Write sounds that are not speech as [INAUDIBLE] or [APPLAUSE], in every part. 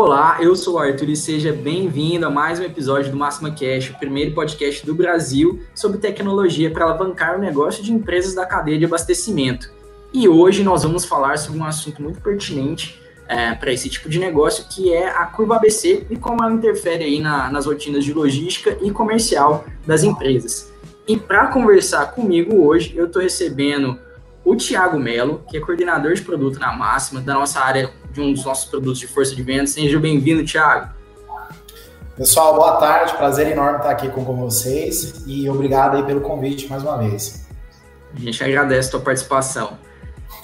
Olá, eu sou o Arthur e seja bem-vindo a mais um episódio do Máxima Cash, o primeiro podcast do Brasil sobre tecnologia para alavancar o negócio de empresas da cadeia de abastecimento. E hoje nós vamos falar sobre um assunto muito pertinente é, para esse tipo de negócio, que é a curva ABC e como ela interfere aí na, nas rotinas de logística e comercial das empresas. E para conversar comigo hoje, eu estou recebendo o Tiago Melo, que é coordenador de produto na Máxima, da nossa área de um dos nossos produtos de força de venda. Seja bem-vindo, Tiago. Pessoal, boa tarde. Prazer enorme estar aqui com, vocês e obrigado aí pelo convite mais uma vez. A gente agradece a tua participação.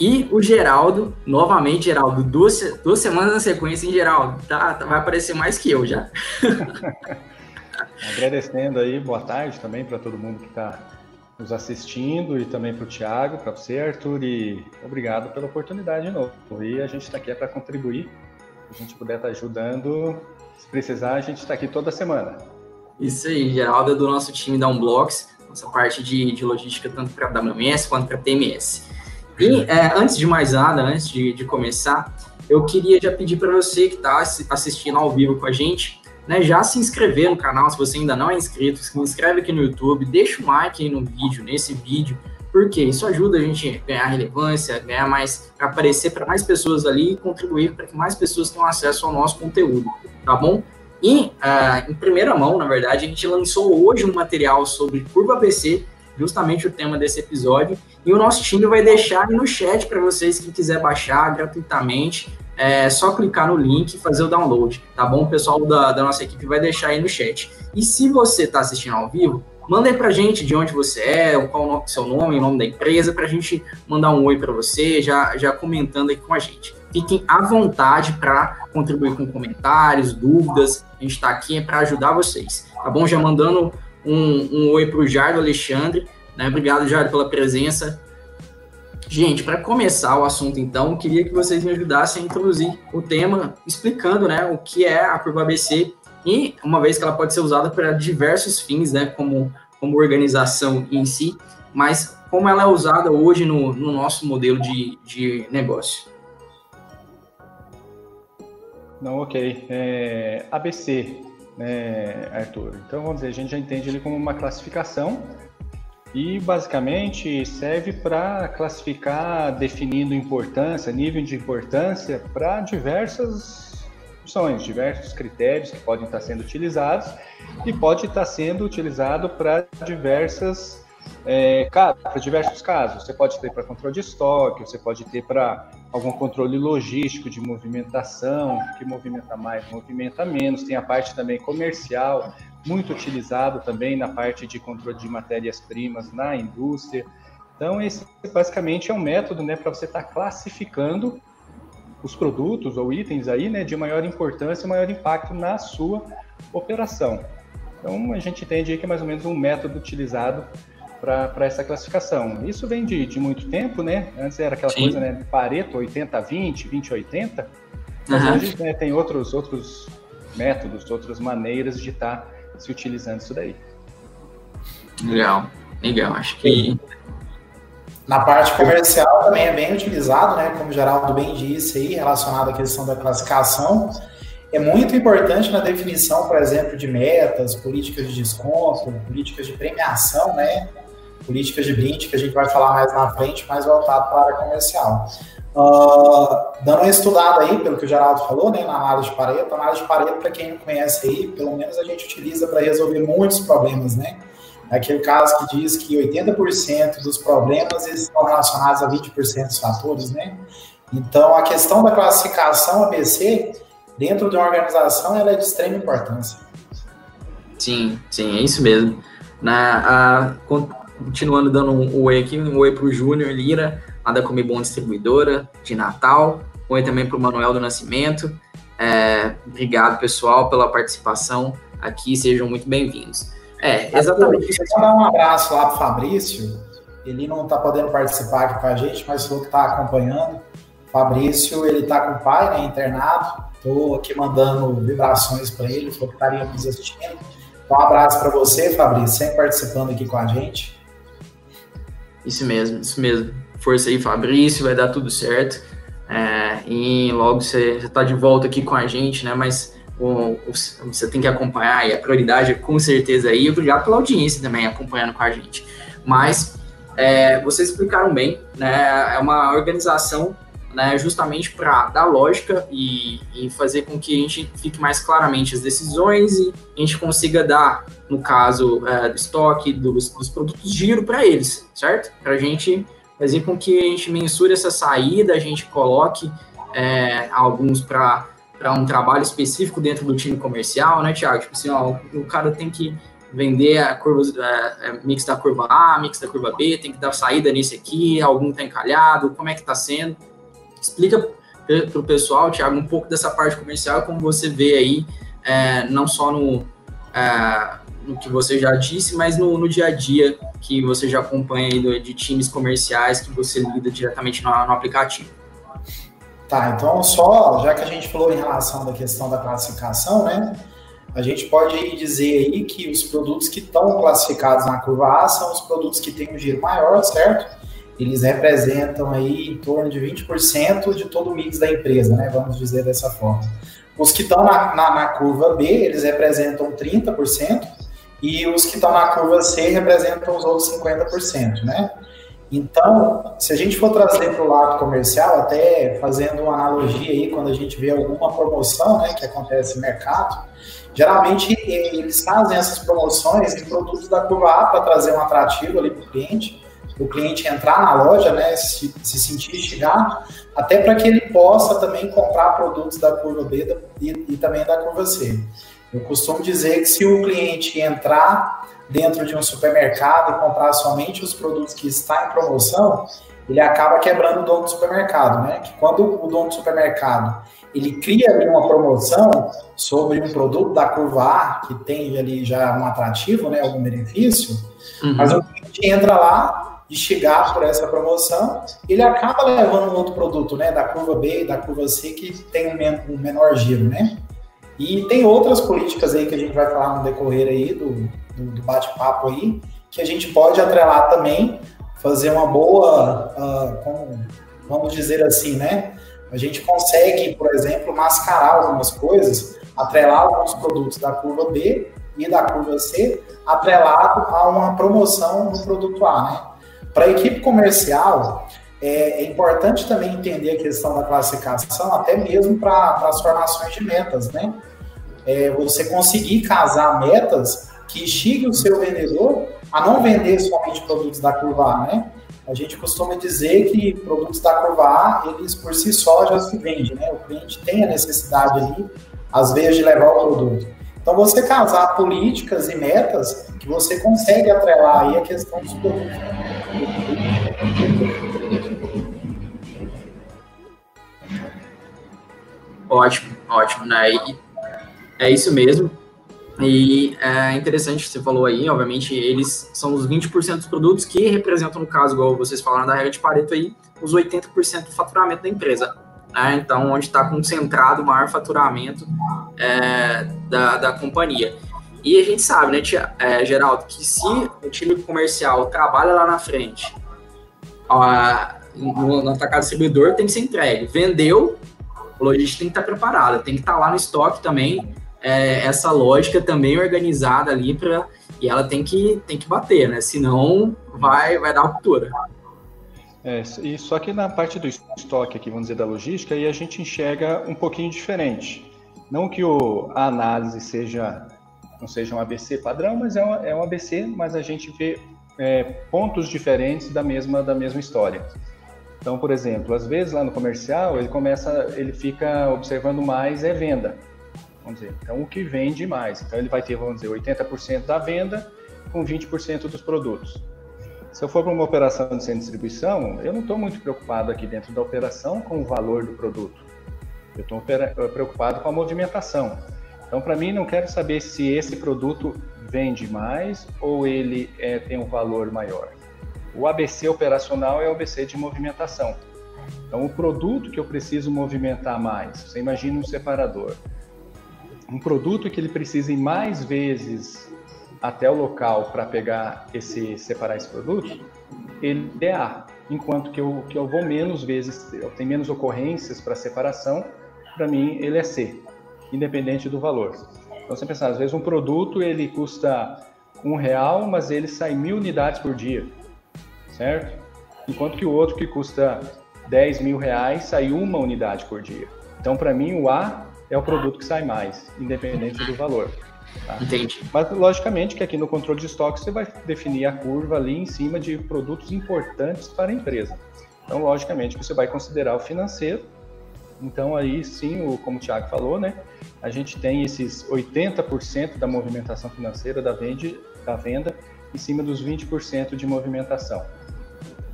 E o Geraldo, novamente, Geraldo, duas, duas semanas na sequência, hein, Geraldo? Tá, tá vai aparecer mais que eu já. [LAUGHS] Agradecendo aí, boa tarde também para todo mundo que está nos assistindo e também para o Thiago, para você, Arthur, e obrigado pela oportunidade de novo. E a gente está aqui é para contribuir, se a gente puder estar tá ajudando, se precisar, a gente está aqui toda semana. Isso aí, Geraldo é do nosso time da Unblocks, nossa parte de, de logística tanto para WMS quanto para TMS. E é, antes de mais nada, antes de, de começar, eu queria já pedir para você que está assistindo ao vivo com a gente, né, já se inscrever no canal, se você ainda não é inscrito, se inscreve aqui no YouTube, deixa um like aí no vídeo, nesse vídeo, porque isso ajuda a gente a ganhar relevância, ganhar mais, aparecer para mais pessoas ali e contribuir para que mais pessoas tenham acesso ao nosso conteúdo, tá bom? E uh, em primeira mão, na verdade, a gente lançou hoje um material sobre curva ABC, justamente o tema desse episódio, e o nosso time vai deixar no chat para vocês, quem quiser baixar gratuitamente, é só clicar no link e fazer o download, tá bom? O pessoal da, da nossa equipe vai deixar aí no chat. E se você está assistindo ao vivo, manda aí pra gente de onde você é, qual o seu nome, o nome da empresa, pra gente mandar um oi para você, já, já comentando aqui com a gente. Fiquem à vontade para contribuir com comentários, dúvidas, a gente está aqui para ajudar vocês, tá bom? Já mandando um, um oi pro Jardo Alexandre, né? Obrigado, Jardo, pela presença. Gente, para começar o assunto, então, queria que vocês me ajudassem a introduzir o tema, explicando né, o que é a curva ABC e uma vez que ela pode ser usada para diversos fins, né, como, como organização em si, mas como ela é usada hoje no, no nosso modelo de, de negócio. Não, ok. É, ABC, né, Arthur? Então, vamos dizer, a gente já entende ele como uma classificação e basicamente serve para classificar, definindo importância, nível de importância para diversas opções, diversos critérios que podem estar sendo utilizados e pode estar sendo utilizado para diversas é, para diversos casos. Você pode ter para controle de estoque, você pode ter para algum controle logístico de movimentação, que movimenta mais, movimenta menos. Tem a parte também comercial, muito utilizado também na parte de controle de matérias-primas na indústria. Então, esse basicamente é um método né, para você estar tá classificando os produtos ou itens aí, né, de maior importância e maior impacto na sua operação. Então, a gente entende que é mais ou menos um método utilizado para essa classificação. Isso vem de, de muito tempo, né? Antes era aquela Sim. coisa, né, Pareto 80-20, 20-80, mas uhum. hoje né, tem outros, outros métodos, outras maneiras de estar tá se utilizando isso daí. Legal, legal. Acho que. Na parte comercial também é bem utilizado, né? Como o Geraldo bem disse aí, relacionado à questão da classificação. É muito importante na definição, por exemplo, de metas, políticas de desconto, políticas de premiação, né? Políticas de brinde, que a gente vai falar mais na frente, mais voltado para a área comercial. Uh, dando uma estudada aí, pelo que o Geraldo falou, né, na análise de Pareto, a análise de Pareto, para quem não conhece aí, pelo menos a gente utiliza para resolver muitos problemas, né? Aquele caso que diz que 80% dos problemas estão relacionados a 20% dos fatores, né? Então, a questão da classificação ABC, dentro de uma organização, ela é de extrema importância. Sim, sim, é isso mesmo. Na, a, continuando dando um oi aqui, um oi para o Júnior Lira, lá da Comibon Distribuidora de Natal. Oi também para o Manuel do Nascimento. É, obrigado, pessoal, pela participação aqui. Sejam muito bem-vindos. É, exatamente. Queria mandar um abraço lá para Fabrício. Ele não está podendo participar aqui com a gente, mas falou que está acompanhando. Fabrício, ele está com o pai, né, internado. Estou aqui mandando vibrações para ele, falou que estaria nos assistindo. Então, um abraço para você, Fabrício, sempre participando aqui com a gente. Isso mesmo, isso mesmo. Força aí, Fabrício, vai dar tudo certo. É, e logo você está de volta aqui com a gente, né? Mas o, o, você tem que acompanhar e a prioridade é com certeza aí. Obrigado pela audiência também acompanhando com a gente. Mas é, vocês explicaram bem, né? É uma organização né, justamente para dar lógica e, e, fazer com que a gente fique mais claramente as decisões e a gente consiga dar, no caso é, do estoque, dos, dos produtos, giro para eles, certo? Para a gente fazer com que a gente mensure essa saída, a gente coloque é, alguns para um trabalho específico dentro do time comercial, né, Tiago? Tipo assim, ó, o cara tem que vender a curva é, é, mix da curva A, mix da curva B, tem que dar saída nesse aqui, algum tá encalhado, como é que tá sendo? Explica para o pessoal, Tiago, um pouco dessa parte comercial, como você vê aí, é, não só no, é, no que você já disse, mas no, no, dia a dia que você já acompanha aí de times comerciais que você lida diretamente no, no aplicativo. Tá, então só, já que a gente falou em relação da questão da classificação, né? A gente pode dizer aí que os produtos que estão classificados na curva A são os produtos que têm um giro maior, certo? Eles representam aí em torno de 20% de todo o mix da empresa, né? Vamos dizer dessa forma. Os que estão na, na, na curva B, eles representam 30%, e os que estão na curva C representam os outros 50%, né? Então, se a gente for trazer para o lado comercial, até fazendo uma analogia aí, quando a gente vê alguma promoção né, que acontece no mercado, geralmente eles fazem essas promoções em produtos da curva A para trazer um atrativo ali para o cliente, o cliente entrar na loja, né, se, se sentir chegar, até para que ele possa também comprar produtos da curva B e, e também da curva C. Eu costumo dizer que se o cliente entrar dentro de um supermercado e comprar somente os produtos que está em promoção, ele acaba quebrando o dono do supermercado, né? Que quando o dono do supermercado ele cria ali uma promoção sobre um produto da curva A que tem ali já um atrativo, né? Algum benefício, uhum. mas o cliente entra lá e chegar por essa promoção, ele acaba levando um outro produto, né? Da curva B e da curva C que tem um menor giro, né? E tem outras políticas aí que a gente vai falar no decorrer aí do, do, do bate-papo aí, que a gente pode atrelar também, fazer uma boa, uh, como, vamos dizer assim, né? A gente consegue, por exemplo, mascarar algumas coisas, atrelar alguns produtos da curva B e da curva C, atrelado a uma promoção no produto A, né? Para a equipe comercial, é, é, importante também entender a questão da classificação, até mesmo para as formações de metas, né? É, você conseguir casar metas que instiguem o seu vendedor a não vender somente produtos da curva A, né? A gente costuma dizer que produtos da curva A, eles por si só já se vendem, né? O cliente tem a necessidade ali, às vezes, de levar o produto. Então, você casar políticas e metas que você consegue atrelar aí a questão dos produtos. Ótimo, ótimo, né? E é isso mesmo. E é interessante que você falou aí, obviamente, eles são os 20% dos produtos que representam, no caso, igual vocês falaram da regra de Pareto aí, os 80% do faturamento da empresa. Né? Então, onde está concentrado o maior faturamento é, da, da companhia. E a gente sabe, né, tia, é, Geraldo, que se o time comercial trabalha lá na frente, no, no atacado distribuidor tem que ser entregue. Vendeu, o logístico tem que estar preparado, tem que estar lá no estoque também, é, essa lógica também organizada ali para e ela tem que tem que bater, né? Senão vai vai dar ruptura. É, e só que na parte do estoque aqui, vamos dizer da logística, aí a gente enxerga um pouquinho diferente. Não que o, a análise seja não seja um ABC padrão, mas é, é um ABC, mas a gente vê é, pontos diferentes da mesma da mesma história. Então, por exemplo, às vezes lá no comercial ele começa, ele fica observando mais é venda, vamos dizer. Então, o que vende mais. Então, ele vai ter, vamos dizer, 80% da venda com 20% dos produtos. Se eu for para uma operação de sem distribuição, eu não estou muito preocupado aqui dentro da operação com o valor do produto. Eu estou preocupado com a movimentação. Então, para mim, não quero saber se esse produto vende mais ou ele é, tem um valor maior. O ABC operacional é o ABC de movimentação. Então, o produto que eu preciso movimentar mais, você imagina um separador. Um produto que ele precisa ir mais vezes até o local para pegar esse separar esse produto, ele é A. enquanto que eu, que eu vou menos vezes, eu tenho menos ocorrências para separação, para mim ele é C, independente do valor. Então você pensar, às vezes um produto ele custa um real, mas ele sai mil unidades por dia, certo? Enquanto que o outro que custa 10 mil reais sai uma unidade por dia. Então para mim o A é o produto que sai mais, independente do valor. Tá? Entendi. Mas, logicamente, que aqui no controle de estoque você vai definir a curva ali em cima de produtos importantes para a empresa. Então, logicamente, que você vai considerar o financeiro. Então, aí sim, o, como o Thiago falou, né? A gente tem esses 80% da movimentação financeira da, vende, da venda em cima dos 20% de movimentação.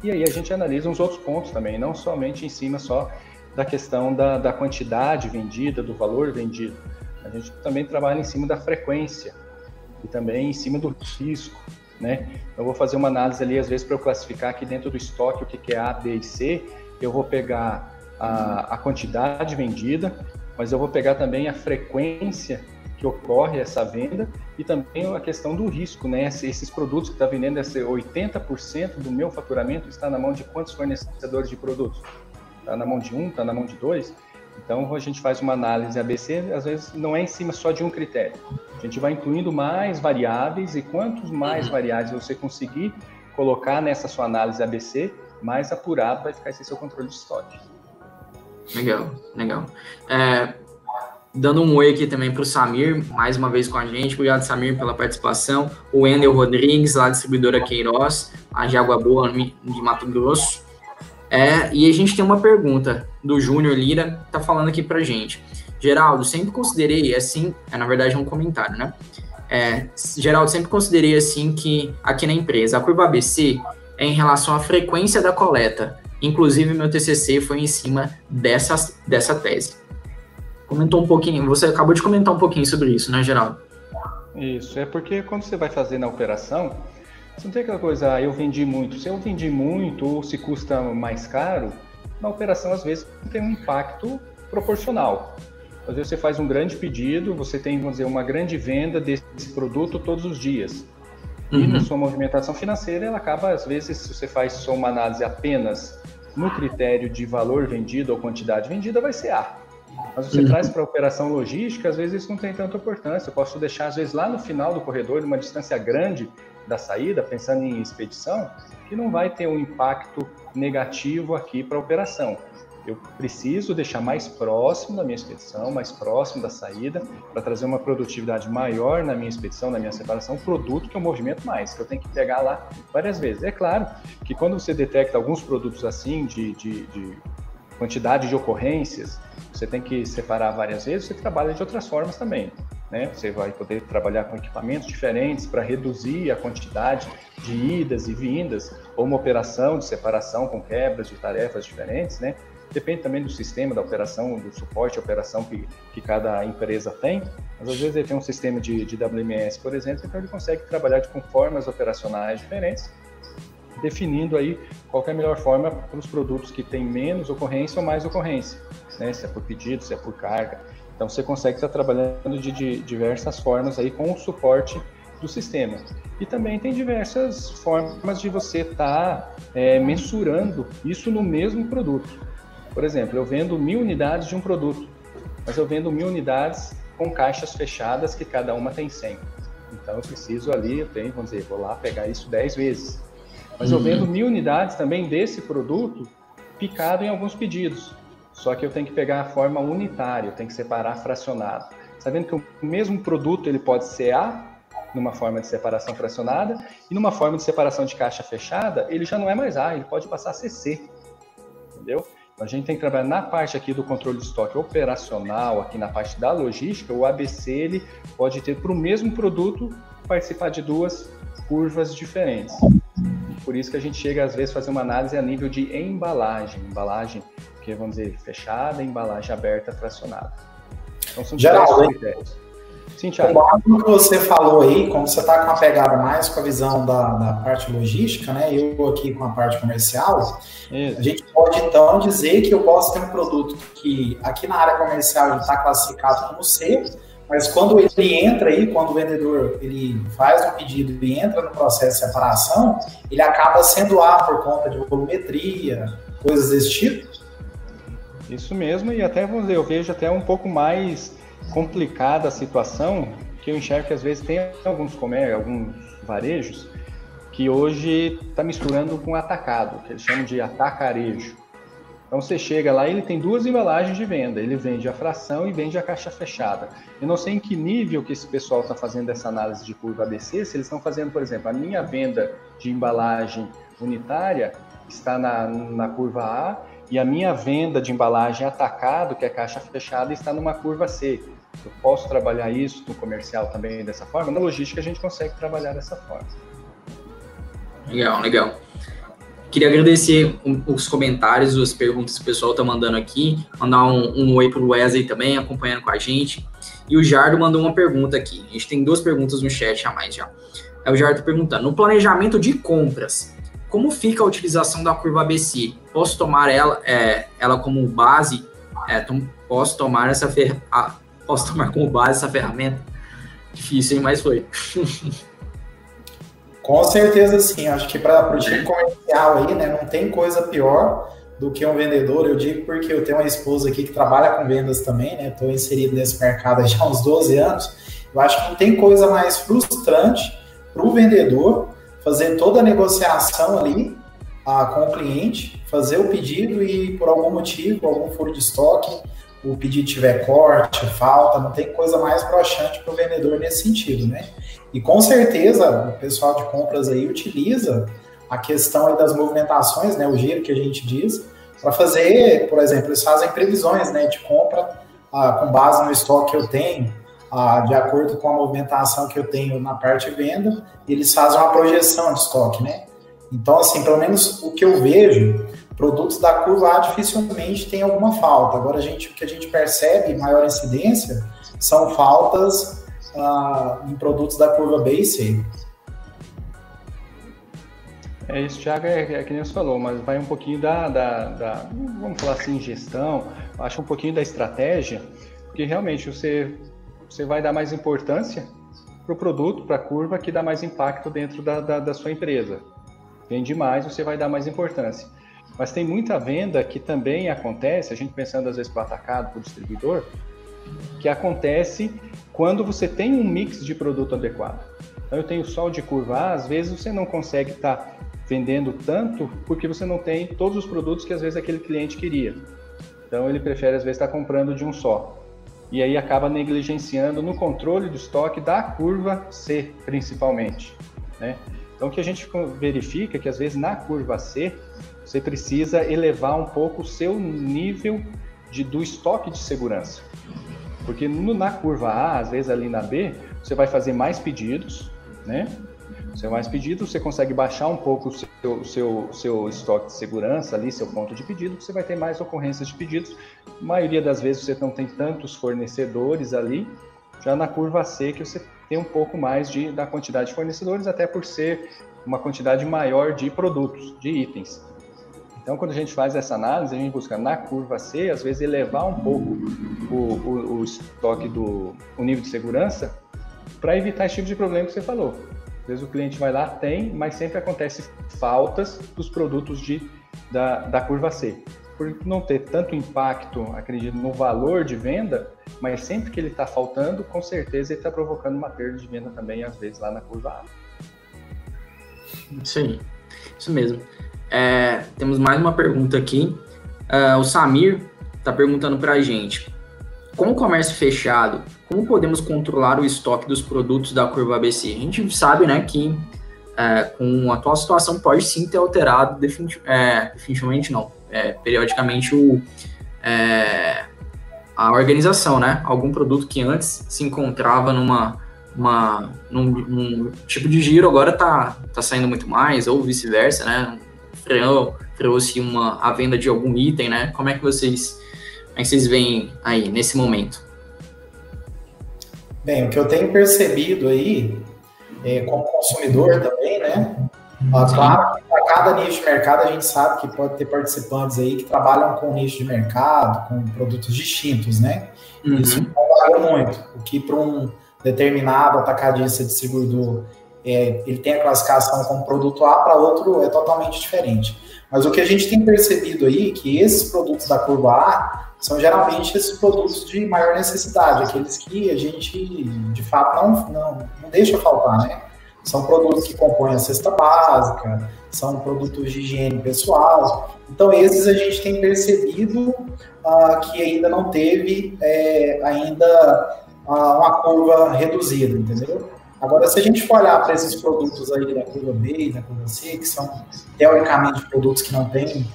E aí a gente analisa uns outros pontos também, não somente em cima só da questão da, da quantidade vendida, do valor vendido. A gente também trabalha em cima da frequência e também em cima do risco, né? Eu vou fazer uma análise ali, às vezes, para eu classificar aqui dentro do estoque o que é A, B e C. Eu vou pegar a, a quantidade vendida, mas eu vou pegar também a frequência que ocorre essa venda e também a questão do risco, né? Esses produtos que está vendendo, esse 80% do meu faturamento está na mão de quantos fornecedores de produtos? Está na mão de um, está na mão de dois? Então, a gente faz uma análise ABC, às vezes não é em cima só de um critério. A gente vai incluindo mais variáveis e quantos mais uhum. variáveis você conseguir colocar nessa sua análise ABC, mais apurado vai ficar esse seu controle de estoque. Legal, legal. É, dando um oi aqui também para o Samir, mais uma vez com a gente. Obrigado, Samir, pela participação. O Wendel Rodrigues, lá distribuidora Queiroz, a de Água Boa, de Mato Grosso. É, e a gente tem uma pergunta do Júnior Lira, tá falando aqui pra gente. Geraldo, sempre considerei assim, é, na verdade é um comentário, né? É, Geraldo, sempre considerei assim que aqui na empresa a curva ABC é em relação à frequência da coleta. Inclusive, meu TCC foi em cima dessa, dessa tese. Comentou um pouquinho, você acabou de comentar um pouquinho sobre isso, né, Geraldo? Isso, é porque quando você vai fazer na operação, você não tem aquela coisa, ah, eu vendi muito. Se eu vendi muito ou se custa mais caro, na operação às vezes tem um impacto proporcional. Às vezes você faz um grande pedido, você tem, vamos dizer, uma grande venda desse produto todos os dias. E uhum. na sua movimentação financeira, ela acaba, às vezes, se você faz só uma análise apenas no critério de valor vendido ou quantidade vendida, vai ser A. Mas você uhum. traz para a operação logística, às vezes isso não tem tanta importância. Eu posso deixar, às vezes, lá no final do corredor, uma distância grande, da saída, pensando em expedição, que não vai ter um impacto negativo aqui para a operação. Eu preciso deixar mais próximo da minha expedição, mais próximo da saída, para trazer uma produtividade maior na minha expedição, na minha separação, produto que eu movimento mais, que eu tenho que pegar lá várias vezes. É claro que quando você detecta alguns produtos assim, de, de, de quantidade de ocorrências, você tem que separar várias vezes, você trabalha de outras formas também. Né? Você vai poder trabalhar com equipamentos diferentes para reduzir a quantidade de idas e vindas, ou uma operação de separação com quebras de tarefas diferentes, né? Depende também do sistema da operação, do suporte operação que, que cada empresa tem. Mas às vezes ele tem um sistema de, de WMS, por exemplo, então ele consegue trabalhar com formas operacionais diferentes, definindo aí qual é a melhor forma para os produtos que têm menos ocorrência ou mais ocorrência, né? Se é por pedido, se é por carga. Então você consegue estar trabalhando de, de diversas formas aí com o suporte do sistema. E também tem diversas formas de você estar é, mensurando isso no mesmo produto. Por exemplo, eu vendo mil unidades de um produto, mas eu vendo mil unidades com caixas fechadas que cada uma tem 100. Então eu preciso ali, eu tenho, vamos dizer, vou lá pegar isso 10 vezes. Mas uhum. eu vendo mil unidades também desse produto picado em alguns pedidos. Só que eu tenho que pegar a forma unitária, eu tenho que separar fracionado. Sabendo que o mesmo produto ele pode ser A numa forma de separação fracionada e numa forma de separação de caixa fechada, ele já não é mais A, ele pode passar a ser C. Entendeu? A gente tem que trabalhar na parte aqui do controle de estoque operacional, aqui na parte da logística, o ABC ele pode ter para o mesmo produto participar de duas curvas diferentes. Por isso que a gente chega às vezes a fazer uma análise a nível de embalagem, embalagem que vamos dizer fechada, embalagem aberta, fracionada. Então são Geraldo, critérios. Sim, Thiago. Com que você falou aí, como você está com a pegada mais com a visão da, da parte logística, né? Eu aqui com a parte comercial, Isso. a gente pode então dizer que eu posso ter um produto que aqui na área comercial está classificado como C, Mas quando ele entra aí, quando o vendedor ele faz o pedido e entra no processo de separação, ele acaba sendo A por conta de volumetria, coisas desse tipo? Isso mesmo, e até eu vejo até um pouco mais complicada a situação, que eu enxergo que às vezes tem alguns comércios, alguns varejos, que hoje está misturando com atacado, que eles chamam de atacarejo. Então você chega lá ele tem duas embalagens de venda. Ele vende a fração e vende a caixa fechada. Eu não sei em que nível que esse pessoal está fazendo essa análise de curva ABC, se eles estão fazendo, por exemplo, a minha venda de embalagem unitária está na, na curva A e a minha venda de embalagem atacado, que é caixa fechada, está numa curva C. Eu posso trabalhar isso no comercial também dessa forma? Na logística a gente consegue trabalhar dessa forma. Legal, legal. Queria agradecer os comentários, as perguntas que o pessoal está mandando aqui. Mandar um, um oi para o Wesley também, acompanhando com a gente. E o Jardo mandou uma pergunta aqui. A gente tem duas perguntas no chat a mais já. É o Jardo perguntando: no planejamento de compras, como fica a utilização da curva ABC? Posso tomar ela, é, ela como base? É, tom, posso tomar essa fer, posso tomar como base essa ferramenta? Difícil, hein? Mas foi. Com certeza sim, acho que para o time comercial aí, né, não tem coisa pior do que um vendedor, eu digo porque eu tenho uma esposa aqui que trabalha com vendas também, né, estou inserido nesse mercado já há uns 12 anos, eu acho que não tem coisa mais frustrante para o vendedor fazer toda a negociação ali ah, com o cliente, fazer o pedido e por algum motivo, algum furo de estoque, o pedido tiver corte, falta, não tem coisa mais broxante para o vendedor nesse sentido, né? E com certeza o pessoal de compras aí utiliza a questão das movimentações, né, o giro que a gente diz, para fazer, por exemplo, eles fazem previsões né, de compra ah, com base no estoque que eu tenho, ah, de acordo com a movimentação que eu tenho na parte de venda, eles fazem uma projeção de estoque, né? Então, assim, pelo menos o que eu vejo, produtos da curva A dificilmente tem alguma falta. Agora, a gente, o que a gente percebe, maior incidência, são faltas uh, em produtos da curva B e C. É isso, Thiago, é, é que nem você falou, mas vai um pouquinho da, da, da, vamos falar assim, gestão, acho um pouquinho da estratégia, porque realmente você, você vai dar mais importância para o produto, para a curva, que dá mais impacto dentro da, da, da sua empresa. Vende mais, você vai dar mais importância. Mas tem muita venda que também acontece, a gente pensando às vezes para o atacado, para o distribuidor, que acontece quando você tem um mix de produto adequado. Então, eu tenho sol de curva A, às vezes você não consegue estar tá vendendo tanto porque você não tem todos os produtos que às vezes aquele cliente queria. Então, ele prefere às vezes estar tá comprando de um só. E aí acaba negligenciando no controle do estoque da curva C, principalmente. Né? Então, o que a gente verifica é que às vezes na curva C, você precisa elevar um pouco o seu nível de, do estoque de segurança. Porque no, na curva A, às vezes ali na B, você vai fazer mais pedidos, né? Você mais pedidos, você consegue baixar um pouco o seu, seu, seu estoque de segurança ali, seu ponto de pedido, você vai ter mais ocorrências de pedidos. A maioria das vezes você não tem tantos fornecedores ali. Já na curva C, que você tem um pouco mais de, da quantidade de fornecedores, até por ser uma quantidade maior de produtos, de itens. Então, quando a gente faz essa análise, a gente busca na curva C, às vezes, elevar um pouco o, o, o estoque do o nível de segurança para evitar esse tipo de problema que você falou. Às vezes o cliente vai lá, tem, mas sempre acontece faltas dos produtos de, da, da curva C. Por não ter tanto impacto, acredito, no valor de venda, mas sempre que ele está faltando, com certeza ele está provocando uma perda de venda também, às vezes, lá na curva A. Sim, isso mesmo. É, temos mais uma pergunta aqui. Uh, o Samir está perguntando para a gente: com o comércio fechado, como podemos controlar o estoque dos produtos da curva ABC? A gente sabe, né, que é, com a atual situação pode sim ter alterado é, definitivamente não, é, periodicamente o, é, a organização, né? Algum produto que antes se encontrava numa uma, num, num tipo de giro agora tá, tá saindo muito mais ou vice-versa, né? Freou, freou-se uma, a venda de algum item, né? Como é que vocês, como é que vocês veem aí nesse momento? Bem, o que eu tenho percebido aí, é, como consumidor também, né? Claro, para cada nicho de mercado a gente sabe que pode ter participantes aí que trabalham com nicho de mercado, com produtos distintos, né? Uhum. Isso trabalhou muito, o que para um determinado atacadista distribuidor é, ele tem a classificação como produto A, para outro é totalmente diferente. Mas o que a gente tem percebido aí que esses produtos da curva A são geralmente esses produtos de maior necessidade, aqueles que a gente de fato não, não, não deixa faltar, né? São produtos que compõem a cesta básica, são produtos de higiene pessoal. Então, esses a gente tem percebido uh, que ainda não teve é, ainda uh, uma curva reduzida, entendeu? Agora, se a gente for olhar para esses produtos aí da curva B e da curva C, que são teoricamente produtos que não têm,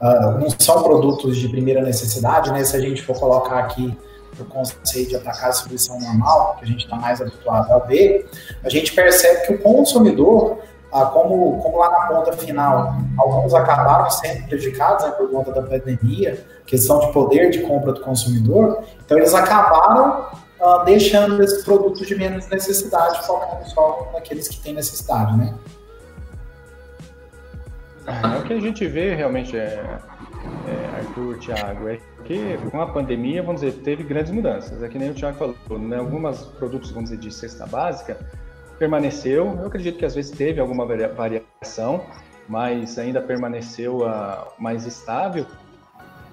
uh, não são produtos de primeira necessidade, né? Se a gente for colocar aqui o conceito de atacar a distribuição normal, que a gente está mais habituado a ver, a gente percebe que o consumidor, ah, como, como lá na ponta final, alguns acabaram sendo prejudicados né, por conta da pandemia, questão de poder de compra do consumidor, então eles acabaram ah, deixando esses produtos de menos necessidade, focando só naqueles que têm necessidade, né? É, o que a gente vê realmente é, é Arthur, Thiago, é que com a pandemia, vamos dizer, teve grandes mudanças. É que nem o Thiago falou, né? alguns produtos, vamos dizer, de cesta básica permaneceu. Eu acredito que às vezes teve alguma variação, mas ainda permaneceu uh, mais estável.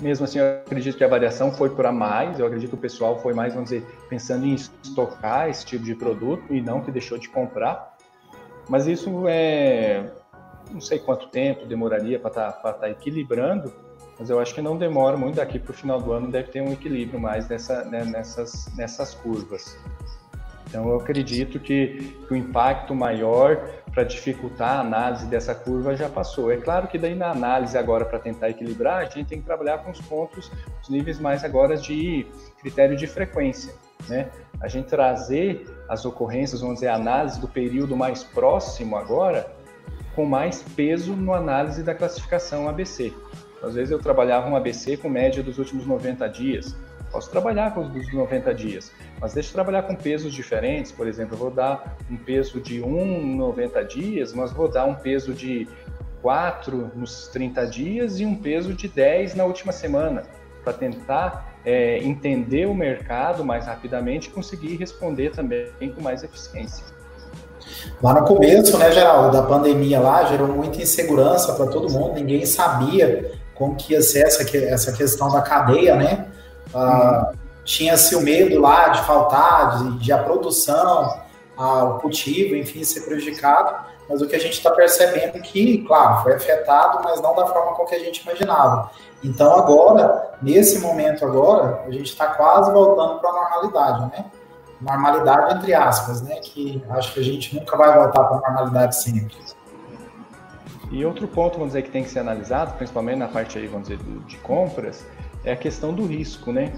Mesmo assim, eu acredito que a variação foi para mais. Eu acredito que o pessoal foi mais, vamos dizer, pensando em estocar esse tipo de produto e não que deixou de comprar. Mas isso é, não sei quanto tempo demoraria para estar tá, tá equilibrando mas eu acho que não demora muito daqui para o final do ano, deve ter um equilíbrio mais nessa, né, nessas, nessas curvas. Então eu acredito que, que o impacto maior para dificultar a análise dessa curva já passou. É claro que daí na análise agora para tentar equilibrar, a gente tem que trabalhar com os pontos, os níveis mais agora de critério de frequência, né? A gente trazer as ocorrências, vamos dizer, a análise do período mais próximo agora, com mais peso no análise da classificação ABC. Às vezes eu trabalhava um ABC com média dos últimos 90 dias. Posso trabalhar com os dos 90 dias, mas deixa eu trabalhar com pesos diferentes. Por exemplo, eu vou dar um peso de 1 90 dias, mas vou dar um peso de 4 nos 30 dias e um peso de 10 na última semana, para tentar é, entender o mercado mais rapidamente e conseguir responder também com mais eficiência. Lá no começo, né, Geraldo, da pandemia lá, gerou muita insegurança para todo mundo, ninguém sabia como que ia ser essa, essa questão da cadeia, né? Ah, Tinha-se o medo lá de faltar, de, de a produção, o cultivo, enfim, ser prejudicado, mas o que a gente está percebendo é que, claro, foi afetado, mas não da forma como que a gente imaginava. Então agora, nesse momento agora, a gente está quase voltando para a normalidade, né? Normalidade entre aspas, né? Que acho que a gente nunca vai voltar para a normalidade sempre. E outro ponto, vamos dizer, que tem que ser analisado, principalmente na parte aí, vamos dizer, de compras, é a questão do risco, né?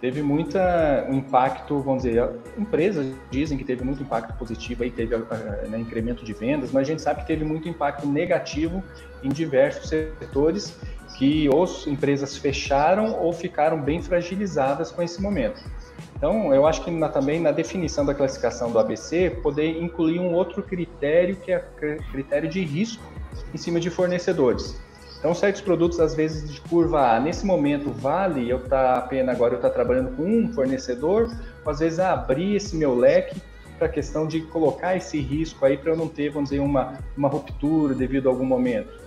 Teve muita um impacto, vamos dizer, empresas dizem que teve muito impacto positivo aí, teve né, incremento de vendas, mas a gente sabe que teve muito impacto negativo em diversos setores que ou empresas fecharam ou ficaram bem fragilizadas com esse momento. Então, eu acho que na, também na definição da classificação do ABC, poder incluir um outro critério que é critério de risco em cima de fornecedores. Então, certos produtos, às vezes, de curva A, nesse momento, vale eu estar tá, a pena agora eu estar tá trabalhando com um fornecedor, ou às vezes abrir esse meu leque para a questão de colocar esse risco aí para eu não ter, vamos dizer, uma, uma ruptura devido a algum momento.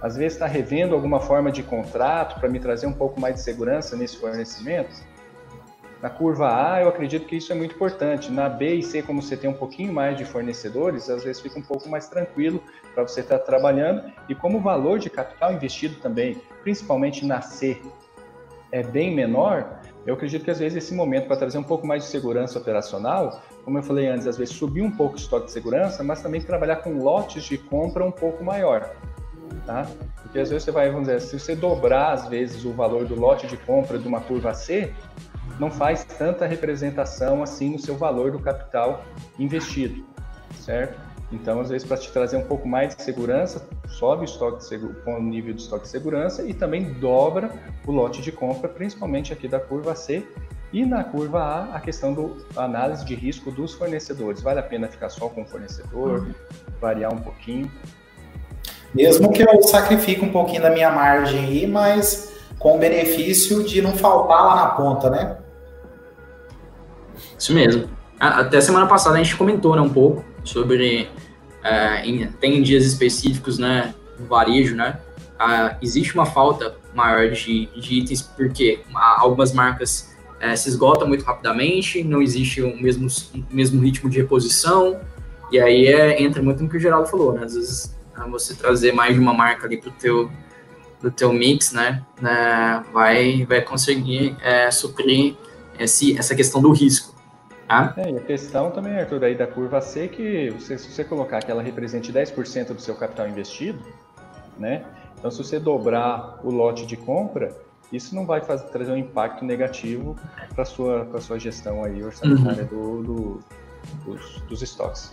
Às vezes está revendo alguma forma de contrato para me trazer um pouco mais de segurança nesse fornecimento. Na curva A, eu acredito que isso é muito importante. Na B e C, como você tem um pouquinho mais de fornecedores, às vezes fica um pouco mais tranquilo para você estar tá trabalhando. E como o valor de capital investido também, principalmente na C, é bem menor, eu acredito que às vezes esse momento para trazer um pouco mais de segurança operacional, como eu falei antes, às vezes subir um pouco o estoque de segurança, mas também trabalhar com lotes de compra um pouco maior. Tá? Porque às vezes você vai, vamos dizer, se você dobrar às vezes o valor do lote de compra de uma curva C, não faz tanta representação assim no seu valor do capital investido, certo? Então, às vezes, para te trazer um pouco mais de segurança, sobe o estoque de o nível de estoque de segurança e também dobra o lote de compra, principalmente aqui da curva C. E na curva A, a questão da análise de risco dos fornecedores. Vale a pena ficar só com o fornecedor, variar um pouquinho? Mesmo que eu sacrifique um pouquinho da minha margem aí, mas com o benefício de não faltar lá na ponta, né? Isso mesmo. Até semana passada a gente comentou né, um pouco sobre é, em, tem dias específicos, né, no varejo, né, a, existe uma falta maior de, de itens porque algumas marcas é, se esgotam muito rapidamente, não existe o mesmo, o mesmo ritmo de reposição, e aí é, entra muito no que o Geraldo falou, né, às vezes é você trazer mais de uma marca ali para o teu do teu mix, né, né vai, vai conseguir é, suprir esse, essa questão do risco. Tá? É, e a questão também, Arthur, aí da curva C, que você, se você colocar que ela represente 10% do seu capital investido, né, então se você dobrar o lote de compra, isso não vai fazer, trazer um impacto negativo para a sua, sua gestão aí orçamentária uhum. do, do, dos, dos estoques.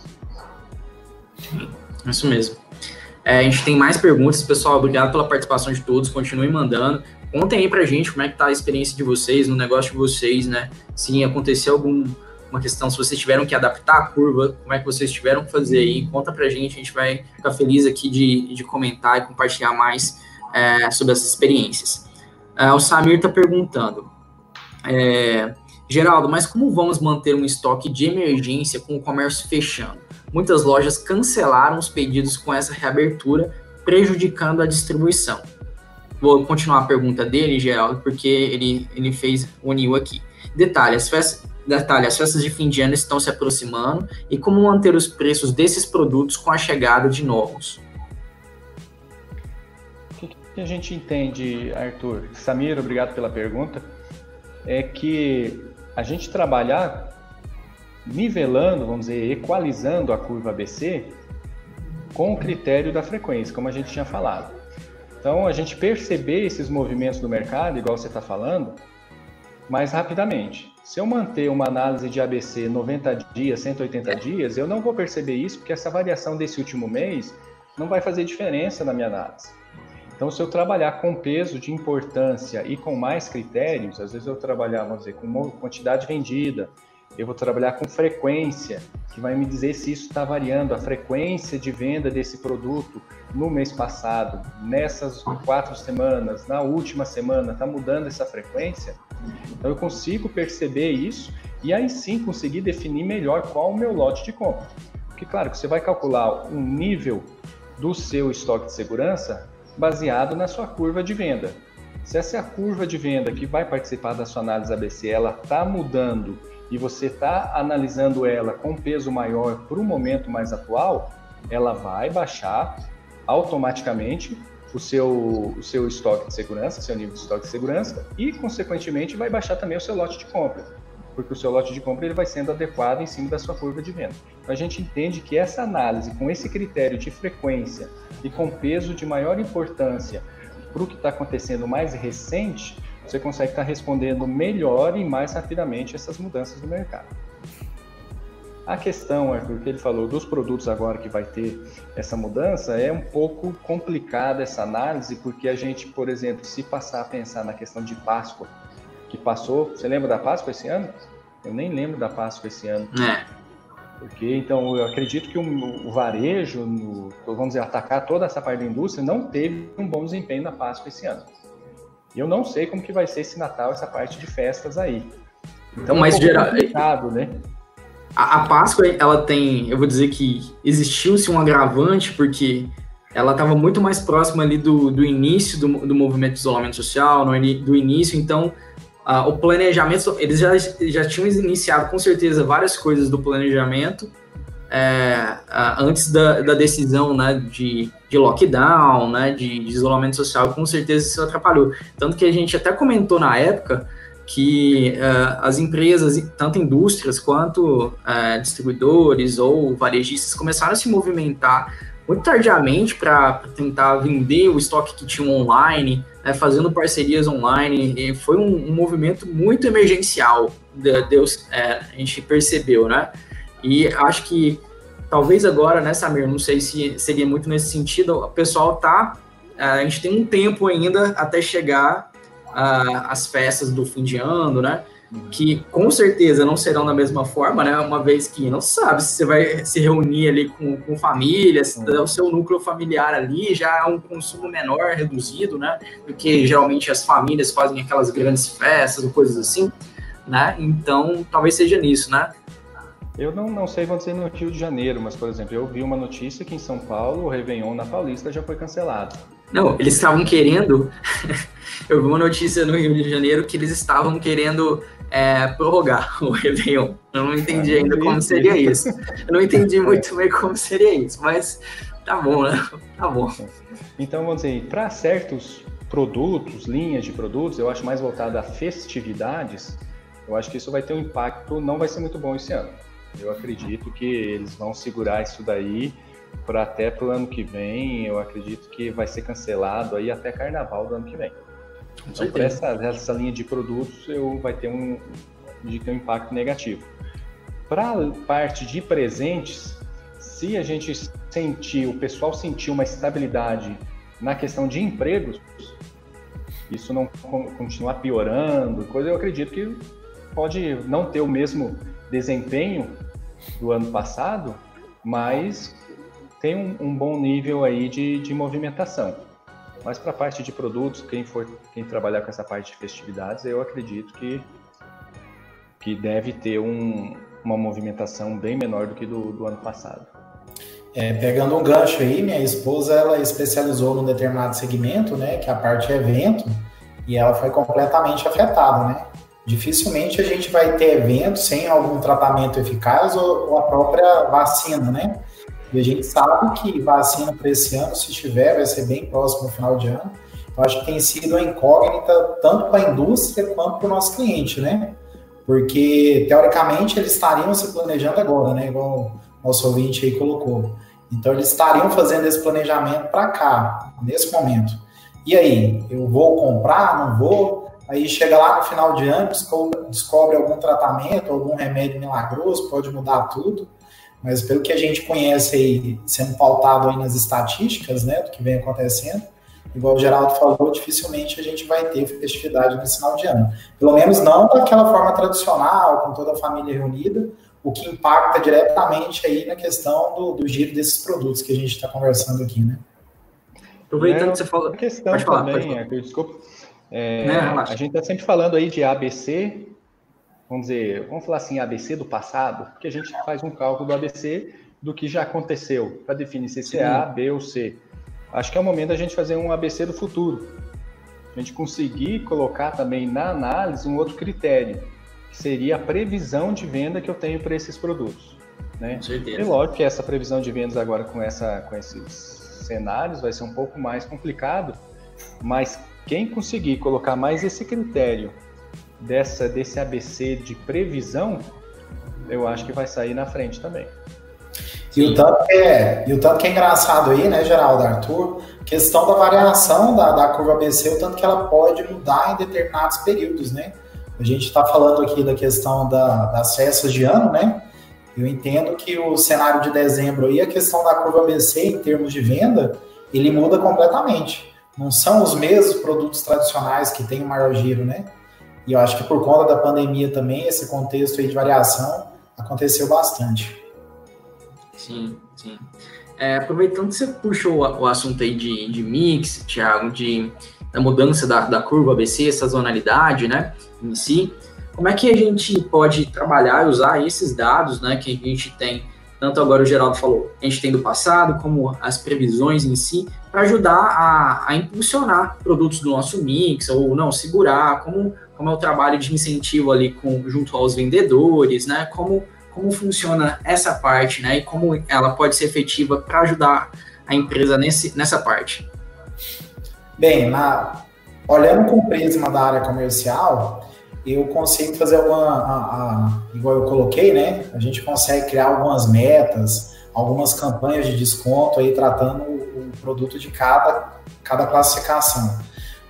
Isso mesmo. É, a gente tem mais perguntas, pessoal. Obrigado pela participação de todos. Continuem mandando. Contem aí pra gente como é que tá a experiência de vocês, no negócio de vocês, né? Se aconteceu alguma questão, se vocês tiveram que adaptar a curva, como é que vocês tiveram que fazer aí, conta pra gente, a gente vai ficar feliz aqui de, de comentar e compartilhar mais é, sobre essas experiências. É, o Samir tá perguntando, é, Geraldo, mas como vamos manter um estoque de emergência com o comércio fechando? muitas lojas cancelaram os pedidos com essa reabertura, prejudicando a distribuição. Vou continuar a pergunta dele, Geraldo, porque ele, ele fez, uniu aqui. Detalhe as, festas, detalhe, as festas de fim de ano estão se aproximando e como manter os preços desses produtos com a chegada de novos? O que a gente entende, Arthur? Samir, obrigado pela pergunta. É que a gente trabalhar nivelando, vamos dizer, equalizando a curva ABC com o critério da frequência, como a gente tinha falado. Então, a gente perceber esses movimentos do mercado, igual você está falando, mais rapidamente. Se eu manter uma análise de ABC 90 dias, 180 dias, eu não vou perceber isso, porque essa variação desse último mês não vai fazer diferença na minha análise. Então, se eu trabalhar com peso de importância e com mais critérios, às vezes eu trabalhar, vamos dizer, com quantidade vendida, eu vou trabalhar com frequência, que vai me dizer se isso está variando, a frequência de venda desse produto no mês passado, nessas quatro semanas, na última semana, está mudando essa frequência. Então eu consigo perceber isso e aí sim conseguir definir melhor qual o meu lote de compra. Porque claro que você vai calcular um nível do seu estoque de segurança baseado na sua curva de venda. Se essa é a curva de venda que vai participar da sua análise ABC, ela está mudando e você está analisando ela com peso maior para o momento mais atual, ela vai baixar automaticamente o seu, o seu estoque de segurança, seu nível de estoque de segurança, e, consequentemente, vai baixar também o seu lote de compra, porque o seu lote de compra ele vai sendo adequado em cima da sua curva de venda. Então, a gente entende que essa análise, com esse critério de frequência e com peso de maior importância para o que está acontecendo mais recente, você consegue estar respondendo melhor e mais rapidamente essas mudanças no mercado. A questão, Arthur, que ele falou dos produtos agora que vai ter essa mudança, é um pouco complicada essa análise, porque a gente, por exemplo, se passar a pensar na questão de Páscoa, que passou, você lembra da Páscoa esse ano? Eu nem lembro da Páscoa esse ano. É. Porque, então, eu acredito que o, o varejo, no, vamos dizer, atacar toda essa parte da indústria, não teve um bom desempenho na Páscoa esse ano. E eu não sei como que vai ser esse Natal, essa parte de festas aí. Então, mas é um geral, complicado, né? A, a, Páscoa, ela tem, eu vou dizer que existiu-se um agravante, porque ela estava muito mais próxima ali do, do início do, do movimento de isolamento social, no, do início, então uh, o planejamento, eles já, já tinham iniciado com certeza várias coisas do planejamento, é, antes da, da, decisão né, de, de lockdown, né, de, de, isolamento social, com certeza isso atrapalhou. Tanto que a gente até comentou na época que uh, as empresas, tanto indústrias quanto uh, distribuidores ou varejistas, começaram a se movimentar muito tardiamente para tentar vender o estoque que tinham online, né, fazendo parcerias online. Foi um, um movimento muito emergencial, Deus, é, a gente percebeu, né? E acho que talvez agora, né, Samir, não sei se seria muito nesse sentido, o pessoal tá. A gente tem um tempo ainda até chegar às festas do fim de ano, né? Que com certeza não serão da mesma forma, né? Uma vez que não sabe se você vai se reunir ali com, com família, se o seu núcleo familiar ali já é um consumo menor, reduzido, né? Do que geralmente as famílias fazem aquelas grandes festas ou coisas assim. né? Então, talvez seja nisso, né? Eu não, não sei dizer no Rio de Janeiro, mas, por exemplo, eu vi uma notícia que em São Paulo o Réveillon na Paulista já foi cancelado. Não, eles estavam querendo. [LAUGHS] eu vi uma notícia no Rio de Janeiro que eles estavam querendo é, prorrogar [LAUGHS] o Réveillon. Eu não entendi ainda como seria isso. Eu não entendi muito bem como seria isso, mas tá bom, né? Tá bom. Então, vamos dizer, para certos produtos, linhas de produtos, eu acho mais voltado a festividades, eu acho que isso vai ter um impacto, não vai ser muito bom esse ano. Eu acredito que eles vão segurar isso daí para até para o ano que vem. Eu acredito que vai ser cancelado aí até carnaval do ano que vem. Então, para essa, essa linha de produtos, eu vai ter um, de ter um impacto negativo. Para a parte de presentes, se a gente sentir, o pessoal sentir uma estabilidade na questão de empregos, isso não continuar piorando, coisa, eu acredito que pode não ter o mesmo desempenho do ano passado, mas tem um, um bom nível aí de, de movimentação. Mas para a parte de produtos, quem for quem trabalhar com essa parte de festividades, eu acredito que que deve ter um, uma movimentação bem menor do que do, do ano passado. É, pegando um gancho aí, minha esposa ela especializou num determinado segmento, né, que é a parte evento, e ela foi completamente afetada, né? Dificilmente a gente vai ter evento sem algum tratamento eficaz ou, ou a própria vacina, né? E a gente sabe que vacina para esse ano, se tiver, vai ser bem próximo no final de ano. Então, acho que tem sido uma incógnita tanto para a indústria quanto para o nosso cliente, né? Porque, teoricamente, eles estariam se planejando agora, né? Igual o nosso ouvinte aí colocou. Então, eles estariam fazendo esse planejamento para cá, nesse momento. E aí, eu vou comprar, não vou? Aí chega lá no final de ano, descobre algum tratamento, algum remédio milagroso, pode mudar tudo. Mas pelo que a gente conhece aí, sendo pautado aí nas estatísticas, né, do que vem acontecendo, igual o Geraldo falou, dificilmente a gente vai ter festividade no final de ano. Pelo menos não daquela forma tradicional, com toda a família reunida, o que impacta diretamente aí na questão do, do giro desses produtos que a gente está conversando aqui, né? Aproveitando é, que você falou. A questão pode falar, também, pode falar. É, desculpa. É, é a gente está sempre falando aí de ABC, vamos dizer, vamos falar assim, ABC do passado, porque a gente faz um cálculo do ABC do que já aconteceu, para definir se é A, B ou C. Acho que é o momento da gente fazer um ABC do futuro. A gente conseguir colocar também na análise um outro critério, que seria a previsão de venda que eu tenho para esses produtos. Né? Com certeza. E lógico que essa previsão de vendas agora com, essa, com esses cenários vai ser um pouco mais complicado, mas quem conseguir colocar mais esse critério dessa, desse ABC de previsão, eu acho que vai sair na frente também. E o, tanto que é, e o tanto que é engraçado aí, né, Geraldo, Arthur, questão da variação da, da curva ABC, o tanto que ela pode mudar em determinados períodos, né? A gente está falando aqui da questão da, das festas de ano, né? Eu entendo que o cenário de dezembro aí, a questão da curva ABC em termos de venda, ele muda completamente. Não são os mesmos produtos tradicionais que têm o maior giro, né? E eu acho que por conta da pandemia também, esse contexto aí de variação aconteceu bastante. Sim, sim. É, aproveitando que você puxou o, assunto aí de, de mix, Thiago, de, da mudança da, da curva ABC, essa zonalidade, né, em si, como é que a gente pode trabalhar e usar esses dados, né, que a gente tem, tanto agora o Geraldo falou, a gente tem do passado, como as previsões em si, para ajudar a, a impulsionar produtos do nosso mix, ou não, segurar, como como é o trabalho de incentivo ali com, junto aos vendedores, né? Como, como funciona essa parte, né? E como ela pode ser efetiva para ajudar a empresa nesse, nessa parte. Bem, na, olhando com o prisma da área comercial, eu consigo fazer uma, a, a, igual eu coloquei, né? A gente consegue criar algumas metas, algumas campanhas de desconto aí tratando o, produto de cada, cada classificação.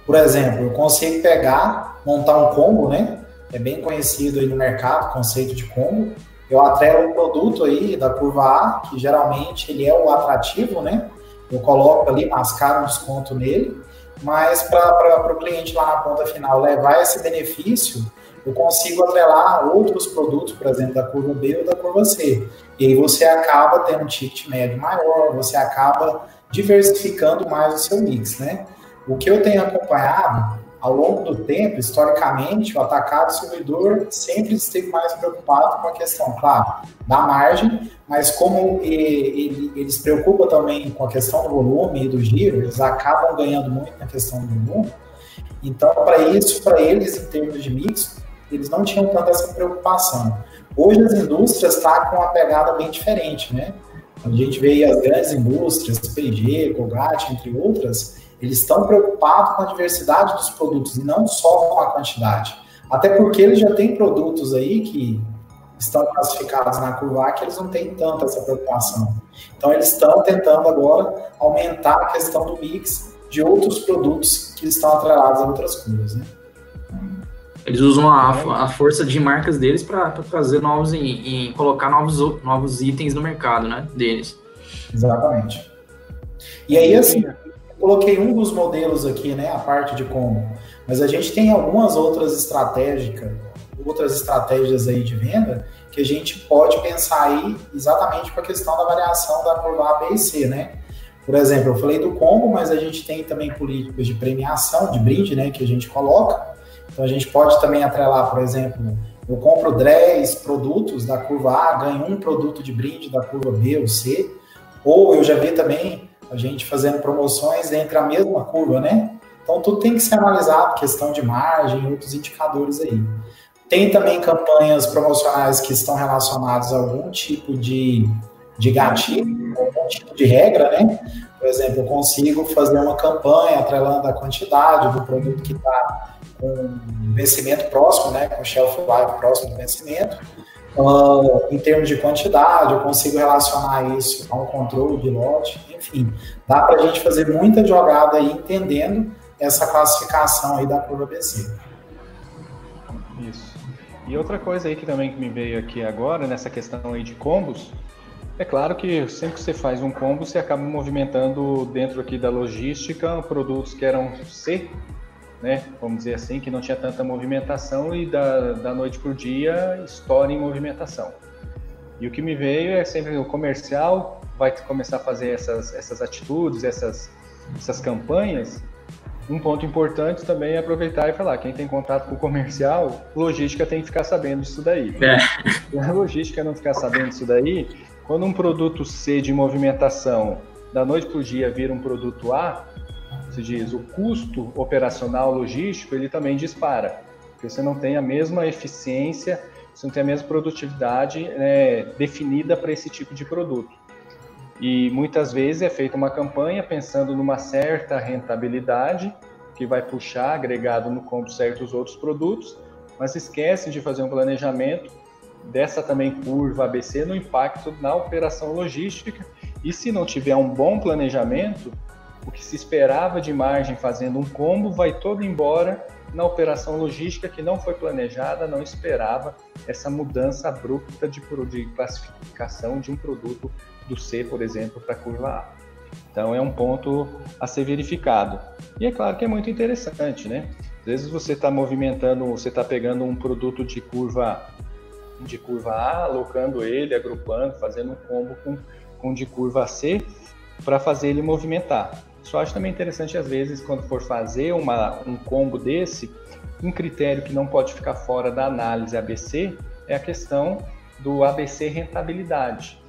Por exemplo, eu consigo pegar, montar um combo, né? É bem conhecido aí no mercado o conceito de combo. Eu atrelo um produto aí da curva A, que geralmente ele é o atrativo, né? Eu coloco ali, mascaro um desconto nele, mas para o cliente lá na ponta final levar esse benefício, eu consigo atrelar outros produtos, por exemplo, da curva B ou da curva C. E aí você acaba tendo um ticket médio maior, você acaba diversificando mais o seu mix, né? O que eu tenho acompanhado ao longo do tempo, historicamente, o atacado distribuidor sempre esteve mais preocupado com a questão, claro, da margem, mas como ele, ele, se preocupa também com a questão do volume e do giro, eles acabam ganhando muito na questão do volume. Então, para isso, para eles, em termos de mix, eles não tinham tanta essa preocupação. Hoje as indústrias estão tá com uma pegada bem diferente, né? A gente vê as grandes indústrias, P&G, Colgate, entre outras, eles estão preocupados com a diversidade dos produtos e não só com a quantidade. Até porque eles já têm produtos aí que estão classificados na curva A que eles não têm tanta essa preocupação. Então, eles estão tentando agora aumentar a questão do mix de outros produtos que estão atrelados a outras curvas. Né? Eles usam a, a força de marcas deles para trazer novos e colocar novos, novos itens no mercado, né? Deles. Exatamente. E aí, assim, coloquei um dos modelos aqui, né, a parte de como, mas a gente tem algumas outras estratégicas, outras estratégias aí de venda que a gente pode pensar aí exatamente com a questão da variação da curva A, B e C, né? Por exemplo, eu falei do combo, mas a gente tem também políticas de premiação, de brinde, né, que a gente coloca. Então a gente pode também atrelar, por exemplo, eu compro 10 produtos da curva A, ganho um produto de brinde da curva B ou C. Ou eu já vi também a gente fazendo promoções entre a mesma curva, né? Então tudo tem que ser analisado, questão de margem, outros indicadores aí. Tem também campanhas promocionais que estão relacionadas a algum tipo de, de gatilho, algum tipo de regra, né? Por exemplo, eu consigo fazer uma campanha atrelando a quantidade do produto que está com vencimento próximo, né? Com shelf life próximo do vencimento. Uh, em termos de quantidade, eu consigo relacionar isso a um controle de lote, enfim, dá para a gente fazer muita jogada aí entendendo essa classificação aí da curva BC. Isso. E outra coisa aí que também me veio aqui agora, nessa questão aí de combos, é claro que sempre que você faz um combo, você acaba movimentando dentro aqui da logística produtos que eram C né? Vamos dizer assim, que não tinha tanta movimentação e da, da noite para o dia estoura em movimentação. E o que me veio é sempre o comercial vai começar a fazer essas, essas atitudes, essas, essas campanhas. Um ponto importante também é aproveitar e falar, quem tem contato com o comercial, logística tem que ficar sabendo disso daí. É. Se [LAUGHS] a logística não ficar sabendo disso daí, quando um produto C de movimentação da noite para o dia vira um produto A, se diz, o custo operacional logístico, ele também dispara, porque você não tem a mesma eficiência, você não tem a mesma produtividade né, definida para esse tipo de produto. E muitas vezes é feita uma campanha pensando numa certa rentabilidade, que vai puxar agregado no combo certos outros produtos, mas esquece de fazer um planejamento dessa também curva ABC no impacto na operação logística. E se não tiver um bom planejamento, o que se esperava de margem fazendo um combo vai todo embora na operação logística que não foi planejada, não esperava essa mudança abrupta de, de classificação de um produto do C, por exemplo, para a curva A. Então é um ponto a ser verificado. E é claro que é muito interessante, né? Às vezes você está movimentando, você está pegando um produto de curva de curva A, alocando ele, agrupando, fazendo um combo com, com de curva C para fazer ele movimentar. Só acho também interessante, às vezes, quando for fazer uma, um combo desse, um critério que não pode ficar fora da análise ABC é a questão do ABC rentabilidade.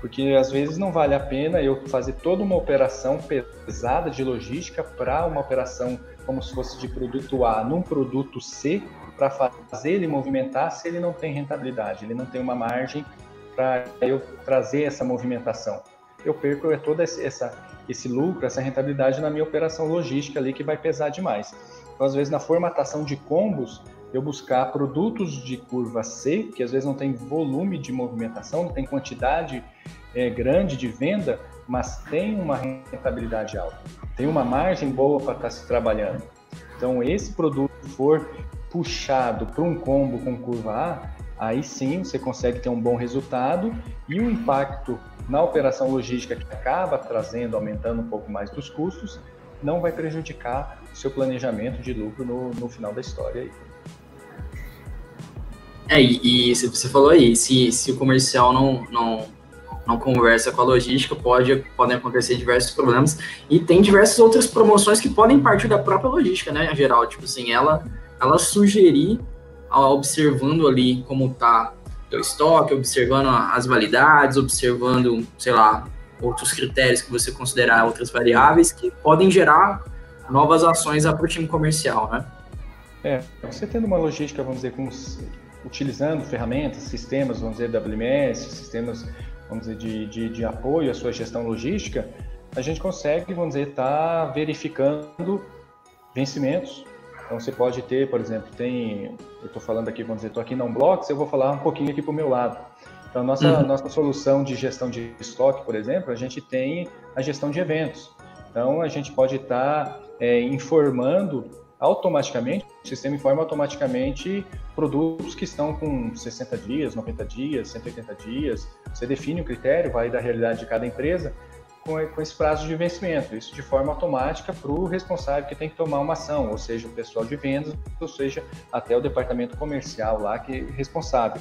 Porque às vezes não vale a pena eu fazer toda uma operação pesada de logística para uma operação como se fosse de produto A num produto C para fazer ele movimentar se ele não tem rentabilidade, ele não tem uma margem para eu trazer essa movimentação. Eu perco toda essa, esse lucro, essa rentabilidade na minha operação logística ali que vai pesar demais. Então, às vezes, na formatação de combos, eu buscar produtos de curva C, que às vezes não tem volume de movimentação, não tem quantidade é, grande de venda, mas tem uma rentabilidade alta, tem uma margem boa para estar tá se trabalhando. Então, esse produto for puxado para um combo com curva A, aí sim você consegue ter um bom resultado e o impacto na operação logística que acaba trazendo, aumentando um pouco mais dos custos, não vai prejudicar o seu planejamento de lucro no, no final da história. Aí. É, e, e você falou aí, se, se o comercial não, não, não conversa com a logística, pode, podem acontecer diversos problemas. E tem diversas outras promoções que podem partir da própria logística, né, geral. Tipo assim, ela, ela sugerir, observando ali como tá o estoque, observando as validades, observando, sei lá, outros critérios que você considerar outras variáveis que podem gerar novas ações para o time comercial, né? É, você tendo uma logística, vamos dizer, com, utilizando ferramentas, sistemas, vamos dizer, WMS, sistemas, vamos dizer, de, de, de apoio à sua gestão logística, a gente consegue, vamos dizer, estar tá verificando vencimentos. Então você pode ter, por exemplo, tem, eu estou falando aqui, vamos dizer, estou aqui na Unblocks, eu vou falar um pouquinho aqui para o meu lado. Então, nossa, uhum. nossa solução de gestão de estoque, por exemplo, a gente tem a gestão de eventos. Então, a gente pode estar tá, é, informando automaticamente, o sistema informa automaticamente produtos que estão com 60 dias, 90 dias, 180 dias. Você define o critério, vai da realidade de cada empresa, com, com esse prazo de vencimento. Isso de forma automática para o responsável que tem que tomar uma ação, ou seja, o pessoal de vendas, ou seja, até o departamento comercial lá que é responsável.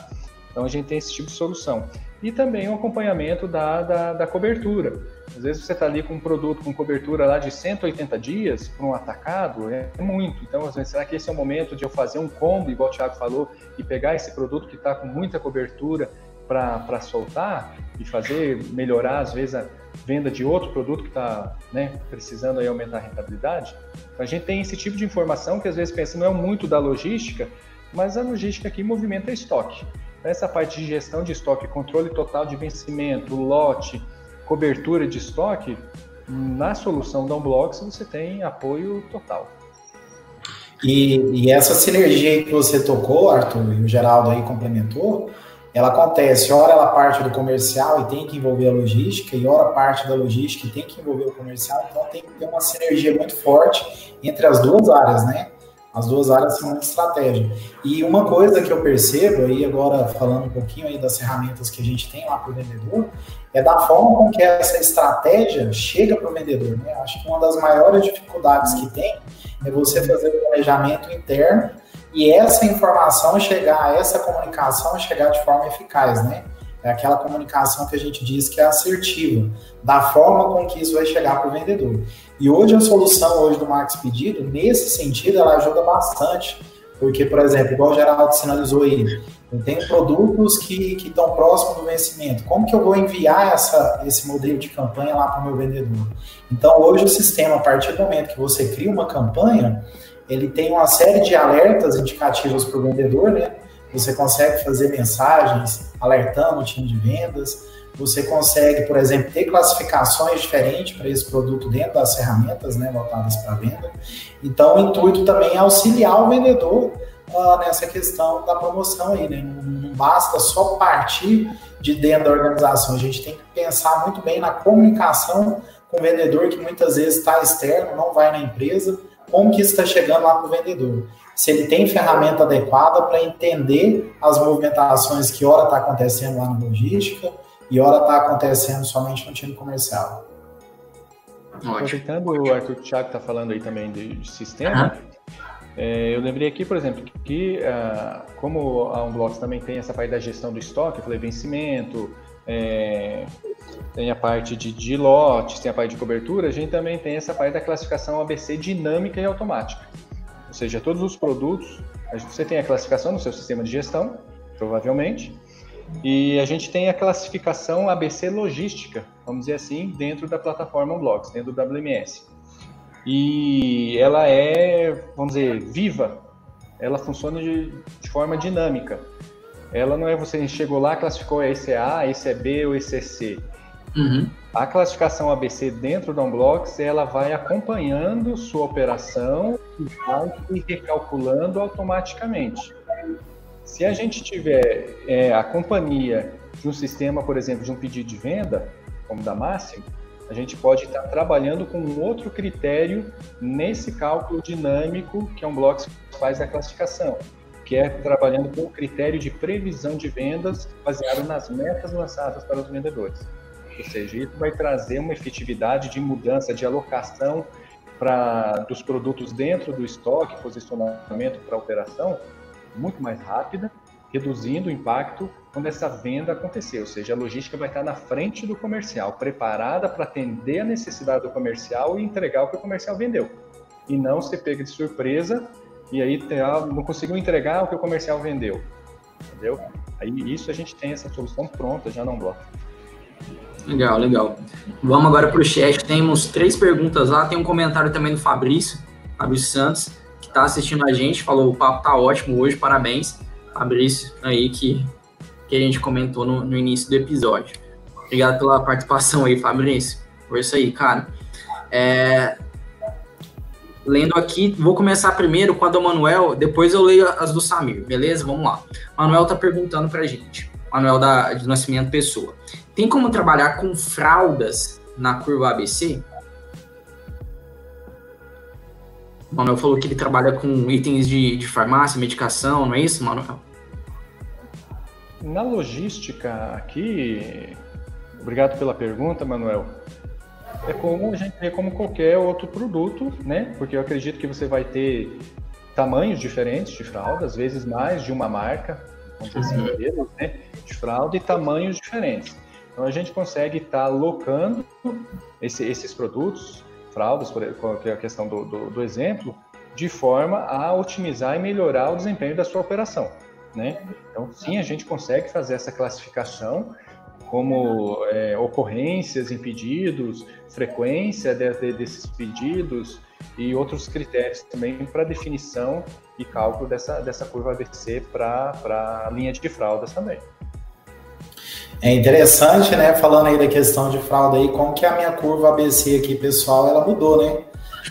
Então a gente tem esse tipo de solução. E também o acompanhamento da, da, da cobertura. Às vezes você está ali com um produto com cobertura lá de 180 dias para um atacado, é muito. Então, às vezes, será que esse é o momento de eu fazer um combo, igual o Thiago falou, e pegar esse produto que está com muita cobertura para soltar e fazer melhorar, às vezes, a venda de outro produto que está né, precisando aí aumentar a rentabilidade? Então, a gente tem esse tipo de informação que às vezes pensa não é muito da logística, mas a logística aqui movimenta estoque. Essa parte de gestão de estoque, controle total de vencimento, lote, cobertura de estoque, na solução da Unblocks você tem apoio total. E, e, essa sinergia que você tocou, Arthur, e o Geraldo aí complementou, ela acontece, ora ela parte do comercial e tem que envolver a logística, e ora parte da logística e tem que envolver o comercial, então tem que ter uma sinergia muito forte entre as duas áreas, né? As duas áreas são uma estratégia. E uma coisa que eu percebo, aí agora falando um pouquinho aí das ferramentas que a gente tem lá para o vendedor, é da forma com que essa estratégia chega para o vendedor. Né? Acho que uma das maiores dificuldades que tem é você fazer o planejamento interno e essa informação chegar, essa comunicação chegar de forma eficaz, né? É aquela comunicação que a gente diz que é assertiva, da forma com que isso vai chegar para o vendedor. E hoje a solução hoje do Max Pedido, nesse sentido, ela ajuda bastante. Porque, por exemplo, igual o Geraldo sinalizou aí, eu tenho produtos que estão próximos do vencimento. Como que eu vou enviar essa, esse modelo de campanha lá para o meu vendedor? Então, hoje o sistema, a partir do momento que você cria uma campanha, ele tem uma série de alertas indicativos para o vendedor, né? Você consegue fazer mensagens alertando o time de vendas, você consegue, por exemplo, ter classificações diferentes para esse produto dentro das ferramentas né, voltadas para venda. Então, o intuito também é auxiliar o vendedor uh, nessa questão da promoção aí, né? Não, basta só partir de dentro da organização, a gente tem que pensar muito bem na comunicação com o vendedor que muitas vezes está externo, não vai na empresa, como que isso está chegando lá para o vendedor. Se ele tem ferramenta adequada para entender as movimentações que hora está acontecendo lá na logística, e hora está acontecendo somente no time comercial. Aproveitando o Arthur Thiago está falando aí também de, de sistema, uhum. é, eu lembrei aqui, por exemplo, que uh, como a Unblocks também tem essa parte da gestão do estoque, eu falei vencimento, é, tem a parte de, de lotes, tem a parte de cobertura, a gente também tem essa parte da classificação ABC dinâmica e automática. Ou seja, todos os produtos, você tem a classificação no seu sistema de gestão, provavelmente, e a gente tem a classificação ABC logística, vamos dizer assim, dentro da plataforma Blocks, dentro do WMS. E ela é, vamos dizer, viva. Ela funciona de, de forma dinâmica. Ela não é você chegou lá, classificou esse é A, esse é B ou esse é C. Uhum. A classificação ABC dentro do Unblocks, ela vai acompanhando sua operação e vai recalculando automaticamente. Se a gente tiver é, a companhia de um sistema, por exemplo, de um pedido de venda, como da Máximo, a gente pode estar trabalhando com um outro critério nesse cálculo dinâmico que é um bloco que faz a classificação, que é trabalhando com o critério de previsão de vendas baseado nas metas lançadas para os vendedores. Ou seja, isso vai trazer uma efetividade de mudança de alocação para dos produtos dentro do estoque, posicionamento para operação, muito mais rápida reduzindo o impacto quando essa venda acontecer, ou seja, a logística vai estar na frente do comercial, preparada para atender a necessidade do comercial e entregar o que o comercial vendeu, e não ser pego de surpresa e aí não conseguiu entregar o que o comercial vendeu, entendeu? Aí isso a gente tem essa solução pronta já não bloco. Legal, legal. Vamos agora para o chat. Temos três perguntas lá. Tem um comentário também do Fabrício, Fabrício Santos, que está assistindo a gente. Falou: o papo tá ótimo hoje, parabéns. Fabrício, aí que, que a gente comentou no, no início do episódio. Obrigado pela participação aí, Fabrício. Por isso aí, cara. É, lendo aqui, vou começar primeiro com a do Manuel, depois eu leio as do Samir, beleza? Vamos lá. Manuel tá perguntando pra gente. Manuel da, de Nascimento Pessoa. Tem como trabalhar com fraldas na curva ABC? O Manuel falou que ele trabalha com itens de, de farmácia, medicação, não é isso, Manuel? Na logística aqui, obrigado pela pergunta, Manuel. É como a gente vê como qualquer outro produto, né? Porque eu acredito que você vai ter tamanhos diferentes de fralda, às vezes mais de uma marca, assim, uhum. né? de fralda e tamanhos diferentes. Então a gente consegue estar tá alocando esse, esses produtos, fraldas, por, que é a questão do, do, do, exemplo, de forma a otimizar e melhorar o desempenho da sua operação. Né? Então, sim, a gente consegue fazer essa classificação como é, ocorrências em pedidos, frequência de, de, desses pedidos e outros critérios também para definição e cálculo dessa, dessa curva ABC para a linha de fraldas também. É interessante, né, falando aí da questão de fralda aí, como que a minha curva ABC aqui, pessoal, ela mudou, né?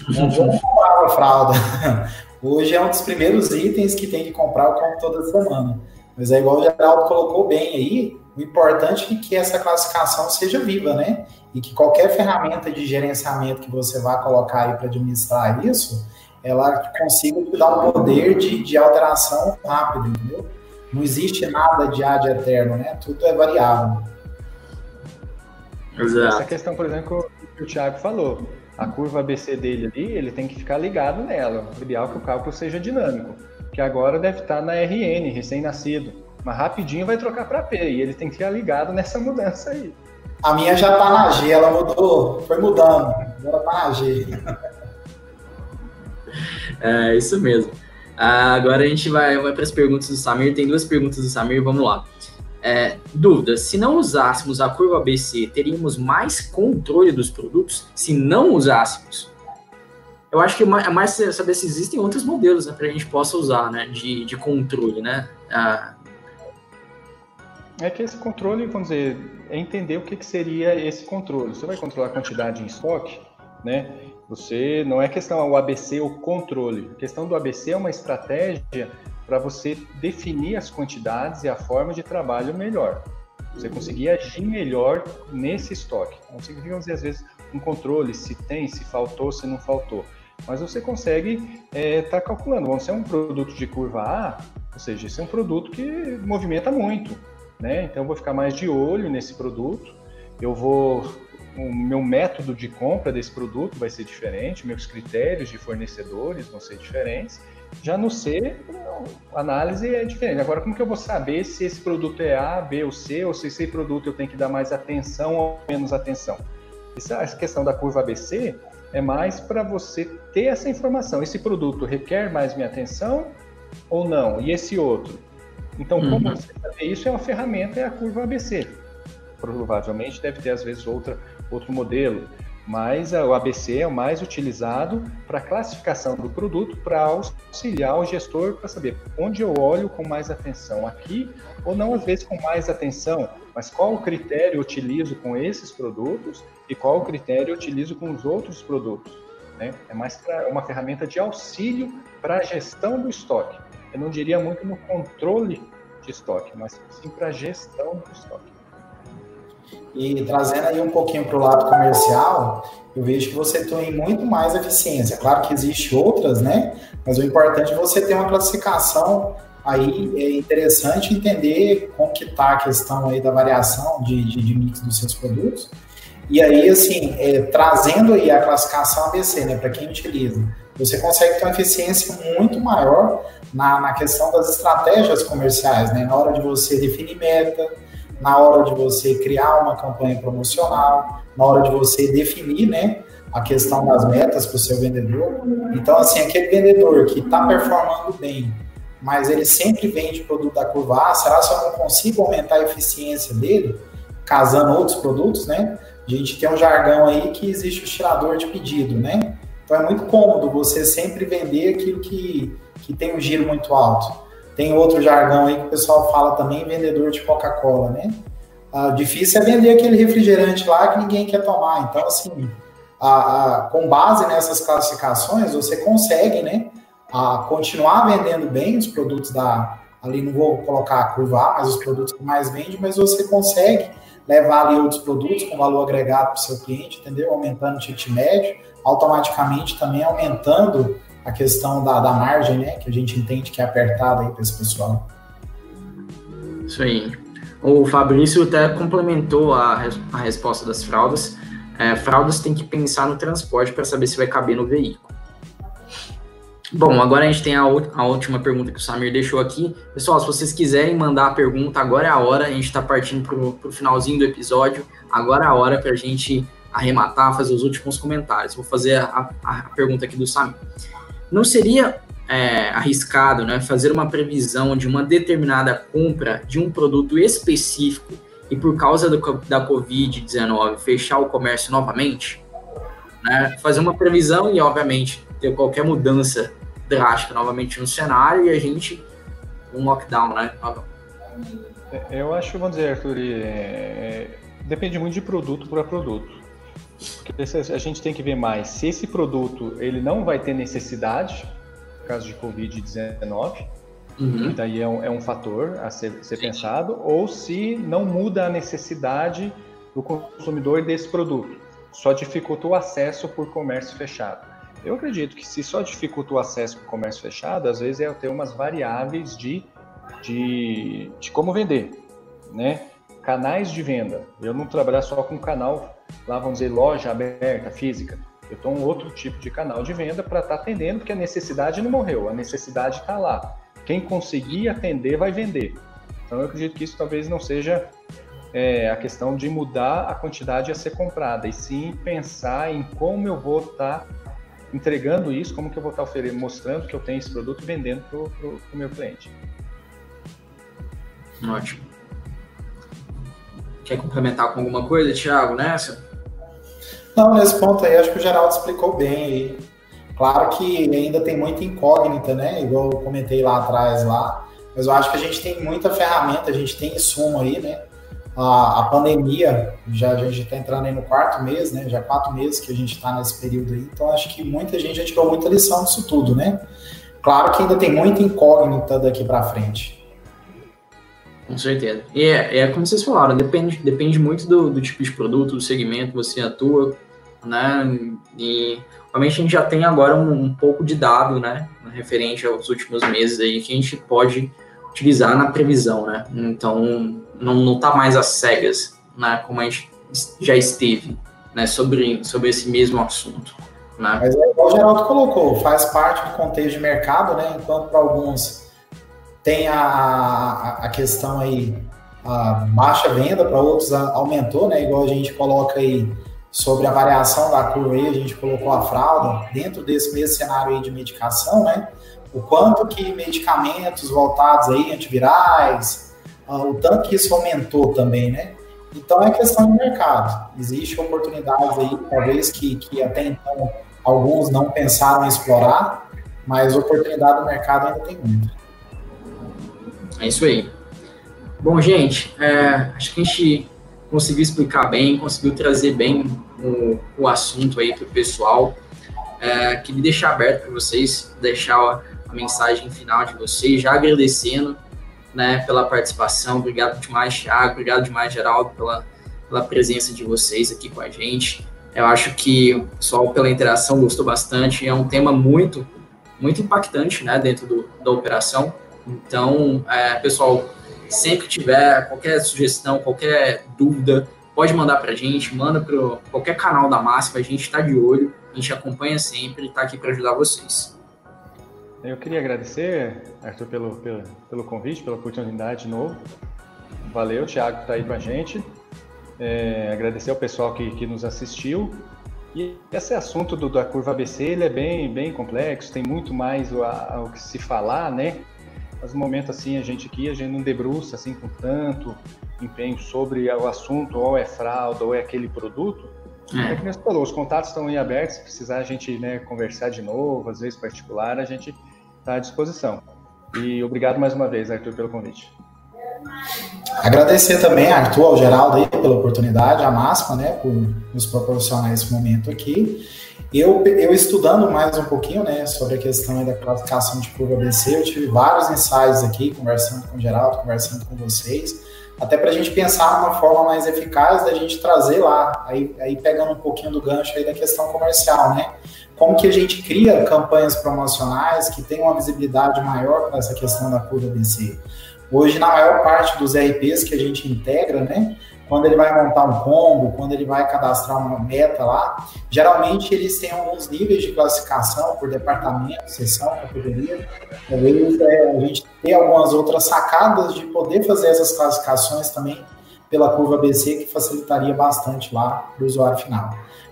Não vou comprar a fralda. [LAUGHS] Hoje é um dos primeiros itens que tem que comprar, eu compro toda semana. Mas é igual o Geraldo colocou bem aí, o importante é que essa classificação seja viva, né? E que qualquer ferramenta de gerenciamento que você vá colocar aí para administrar isso, ela consiga te dar um poder de, de alteração rápido, entendeu? Não existe nada de ad eterno, né? Tudo é variável. Exato. Essa questão, por exemplo, que o Thiago falou, a curva ABC dele ali, ele tem que ficar ligado nela. O ideal é que o cálculo seja dinâmico, que agora deve estar na RN, recém-nascido mas rapidinho vai trocar para P e ele tem que ficar ligado nessa mudança aí. A minha já tá na G, ela mudou, foi mudando, agora tá na G. [LAUGHS] É isso mesmo. Ah, agora a gente vai, vai para as perguntas do Samir. Tem duas perguntas do Samir, vamos lá. É, dúvida: se não usássemos a curva ABC, teríamos mais controle dos produtos? Se não usássemos? Eu acho que é mais saber se existem outros modelos né, para a gente possa usar né, de, de controle, né? Ah, é que esse controle, vamos dizer, é entender o que, que seria esse controle. Você vai controlar a quantidade em estoque, né? Você não é questão o ABC ou controle. A questão do ABC é uma estratégia para você definir as quantidades e a forma de trabalho melhor. Você conseguir agir melhor nesse estoque. Não significa dizer às vezes um controle se tem, se faltou, se não faltou. Mas você consegue estar é, tá calculando. Vamos ser um produto de curva A, ou seja, esse é um produto que movimenta muito né? Então eu vou ficar mais de olho nesse produto. Eu vou o meu método de compra desse produto vai ser diferente, meus critérios de fornecedores vão ser diferentes. Já no C, a análise é diferente. Agora, como que eu vou saber se esse produto é A, B ou C, ou se esse produto eu tenho que dar mais atenção ou menos atenção? Essa questão da curva ABC é mais para você ter essa informação. Esse produto requer mais minha atenção ou não? E esse outro? Então, como uhum. você saber isso é uma ferramenta, é a curva ABC. Provavelmente deve ter, às vezes, outra, outro modelo, mas o ABC é o mais utilizado para classificação do produto, para auxiliar o gestor para saber onde eu olho com mais atenção aqui, ou não às vezes com mais atenção, mas qual o critério eu utilizo com esses produtos e qual o critério eu utilizo com os outros produtos. Né? É mais pra, uma ferramenta de auxílio para a gestão do estoque eu não diria muito no controle de estoque, mas sim para a gestão do estoque. E trazendo aí um pouquinho para o lado comercial, eu vejo que você tem muito mais eficiência. Claro que existem outras, né? Mas o importante é você ter uma classificação aí é interessante entender como que está a questão aí da variação de, de, de mix dos seus produtos. E aí, assim, é, trazendo aí a classificação ABC, né, para quem utiliza, você consegue ter uma eficiência muito maior na, na questão das estratégias comerciais, né? Na hora de você definir meta, na hora de você criar uma campanha promocional, na hora de você definir, né? A questão das metas para o seu vendedor. Então, assim, aquele vendedor que está performando bem, mas ele sempre vende produto da curva A, será que eu não consigo aumentar a eficiência dele, casando outros produtos, né? A gente tem um jargão aí que existe o tirador de pedido, né? Então é muito cômodo você sempre vender aquilo que, que tem um giro muito alto. Tem outro jargão aí que o pessoal fala também, vendedor de Coca-Cola, né? Ah, difícil é vender aquele refrigerante lá que ninguém quer tomar. Então, assim, a, a, com base nessas classificações, você consegue, né, a continuar vendendo bem os produtos da. Ali não vou colocar a curva A, mas os produtos que mais vende, mas você consegue levar ali outros produtos com valor agregado para o seu cliente, entendeu? Aumentando o ticket médio, automaticamente também aumentando a questão da, da margem, né? Que a gente entende que é apertada aí para esse pessoal. Isso aí. O Fabrício até complementou a, a resposta das fraldas. É, fraldas tem que pensar no transporte para saber se vai caber no veículo. Bom, agora a gente tem a, a, última pergunta que o Samir deixou aqui. Pessoal, se vocês quiserem mandar a pergunta, agora é a hora. A gente está partindo para o finalzinho do episódio. Agora é a hora para a gente arrematar, fazer os últimos comentários. Vou fazer a, a, pergunta aqui do Samir. Não seria é, arriscado né, fazer uma previsão de uma determinada compra de um produto específico e por causa do, da Covid-19 fechar o comércio novamente? Né? Fazer uma previsão e, obviamente, ter qualquer mudança drástica novamente no cenário e a gente um lockdown, né? É, eu acho, vamos dizer, Arthur, é, é, depende muito de produto para produto. Porque a gente tem que ver mais se esse produto ele não vai ter necessidade, no caso de Covid-19, uhum. daí é um, é um, fator a ser, ser pensado, ou se não muda a necessidade do consumidor desse produto, só dificulta o acesso por comércio fechado. Eu acredito que se só dificulta o acesso o comércio fechado, às vezes é ter umas variáveis de, de, de como vender, né? Canais de venda. Eu não trabalhar só com canal, lá vamos dizer, loja aberta, física. Eu estou um outro tipo de canal de venda para estar tá atendendo, porque a necessidade não morreu, a necessidade está lá. Quem conseguir atender vai vender. Então eu acredito que isso talvez não seja é, a questão de mudar a quantidade a ser comprada, e sim pensar em como eu vou estar tá entregando isso, como que eu vou estar oferecendo, mostrando que eu tenho esse produto vendendo para o meu cliente. Ótimo. Quer complementar com alguma coisa, Thiago, nessa? Não, nesse ponto aí, acho que o Geraldo explicou bem. Claro que ainda tem muita incógnita, né? Igual eu comentei lá atrás lá. Mas eu acho que a gente tem muita ferramenta, a gente tem insumo aí, né? a, a pandemia, já a gente está entrando aí no quarto mês, né? Já quatro meses que a gente está nesse período aí, então acho que muita gente já tirou muita lição disso tudo, né? Claro que ainda tem muita incógnita daqui para frente. Com certeza. E é, é como vocês falaram, depende, depende muito do, do tipo de produto, do segmento que você atua, né? E realmente a gente já tem agora um, um pouco de dado, né? Referente aos últimos meses aí que a gente pode utilizar na previsão, né? Então, não, não tá mais às cegas, né? Como a gente já esteve, né? Sobre, sobre esse mesmo assunto. Né? Mas é igual o Geraldo colocou, faz parte do contexto de mercado, né? Enquanto para alguns tem a, a, a, questão aí, a baixa venda, para outros aumentou, né? Igual a gente coloca aí sobre a variação da curva aí, a gente colocou a fralda dentro desse mesmo cenário aí de medicação, né? o quanto que medicamentos voltados aí, antivirais, uh, o tanto que isso aumentou também, né? Então é questão de mercado. Existem oportunidades aí, talvez que, que até então alguns não pensaram em explorar, mas oportunidade do mercado ainda tem muito. É isso aí. Bom, gente, é, acho que a gente conseguiu explicar bem, conseguiu trazer bem o, o assunto aí para o pessoal. É, queria deixar aberto para vocês, deixar a mensagem final de vocês, já agradecendo né, pela participação. Obrigado demais, Thiago. Obrigado demais, Geraldo, pela, pela presença de vocês aqui com a gente. Eu acho que o pessoal, pela interação, gostou bastante. É um tema muito, muito impactante né, dentro do, da operação. Então, é, pessoal, sempre tiver qualquer sugestão, qualquer dúvida, pode mandar para a gente, manda para qualquer canal da Máxima, a gente está de olho gente acompanha sempre e está aqui para ajudar vocês. Eu queria agradecer, Arthur, pelo, pelo, pelo convite, pela oportunidade de novo. Valeu, Thiago, que está aí com a gente. É, agradecer ao pessoal que, que nos assistiu. E esse assunto do, da curva ABC ele é bem, bem complexo, tem muito mais o, a, o que se falar, né? Mas no momento assim, a gente aqui, a gente não debruça assim com tanto empenho sobre o assunto, ou é fralda, ou é aquele produto. É, é que você falou, os contatos estão aí abertos, se precisar a gente né, conversar de novo, às vezes particular, a gente está à disposição. E obrigado mais uma vez, Arthur, pelo convite. Agradecer também Arthur, ao Geraldo aí pela oportunidade, a Máxima, né, por nos proporcionar esse momento aqui. Eu, eu estudando mais um pouquinho, né, sobre a questão da classificação de curva ABC, eu tive vários ensaios aqui, conversando com o Geraldo, conversando com vocês, até para a gente pensar uma forma mais eficaz da gente trazer lá, aí, aí pegando um pouquinho do gancho aí da questão comercial, né? Como que a gente cria campanhas promocionais que tenham uma visibilidade maior para essa questão da curva ABC? Hoje, na maior parte dos RPs que a gente integra, né, quando ele vai montar um combo, quando ele vai cadastrar uma meta lá, geralmente eles têm alguns níveis de classificação por departamento, seção, categoria. Talvez é, a gente ter algumas outras sacadas de poder fazer essas classificações também pela curva BC, que facilitaria bastante lá para o usuário final.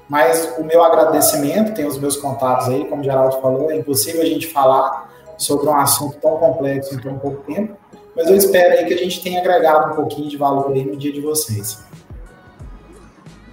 Mas o meu agradecimento, tem os meus contatos aí, como o Geraldo falou, é impossível a gente falar sobre um assunto tão complexo em tão pouco tempo, mas eu espero aí que a gente tenha agregado um pouquinho de valor aí no dia de vocês.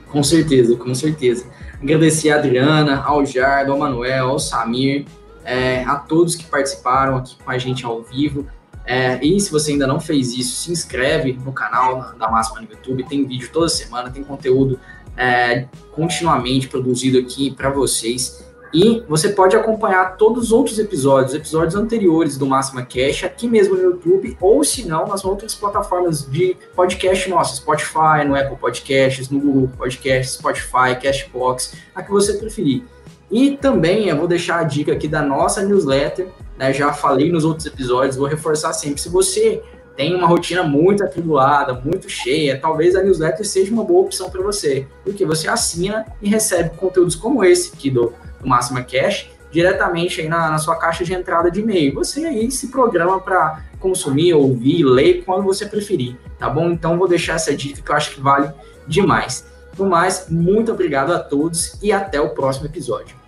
Com certeza, com certeza. Agradecer a Adriana, ao Jardo, ao Manuel, ao Samir, é, a todos que participaram aqui com a gente ao vivo. É, e se você ainda não fez isso, se inscreve no canal da Máxima no YouTube. Tem vídeo toda semana, tem conteúdo é, continuamente produzido aqui para vocês. E você pode acompanhar todos os outros episódios, episódios anteriores do Máxima Cash, aqui mesmo no YouTube, ou se não, nas outras plataformas de podcast nossas, Spotify, no Apple Podcasts, no Google Podcasts, Spotify, Cashbox, a que você preferir. E também eu vou deixar a dica aqui da nossa newsletter, né? Já falei nos outros episódios, vou reforçar sempre. Se você tem uma rotina muito atribulada, muito cheia, talvez a newsletter seja uma boa opção para você, porque você assina e recebe conteúdos como esse aqui do do Máxima Cash, diretamente aí na, na sua caixa de entrada de e-mail. Você aí se programa para consumir, ouvir, ler quando você preferir, tá bom? Então vou deixar essa dica que eu acho que vale demais. No mais, muito obrigado a todos e até o próximo episódio.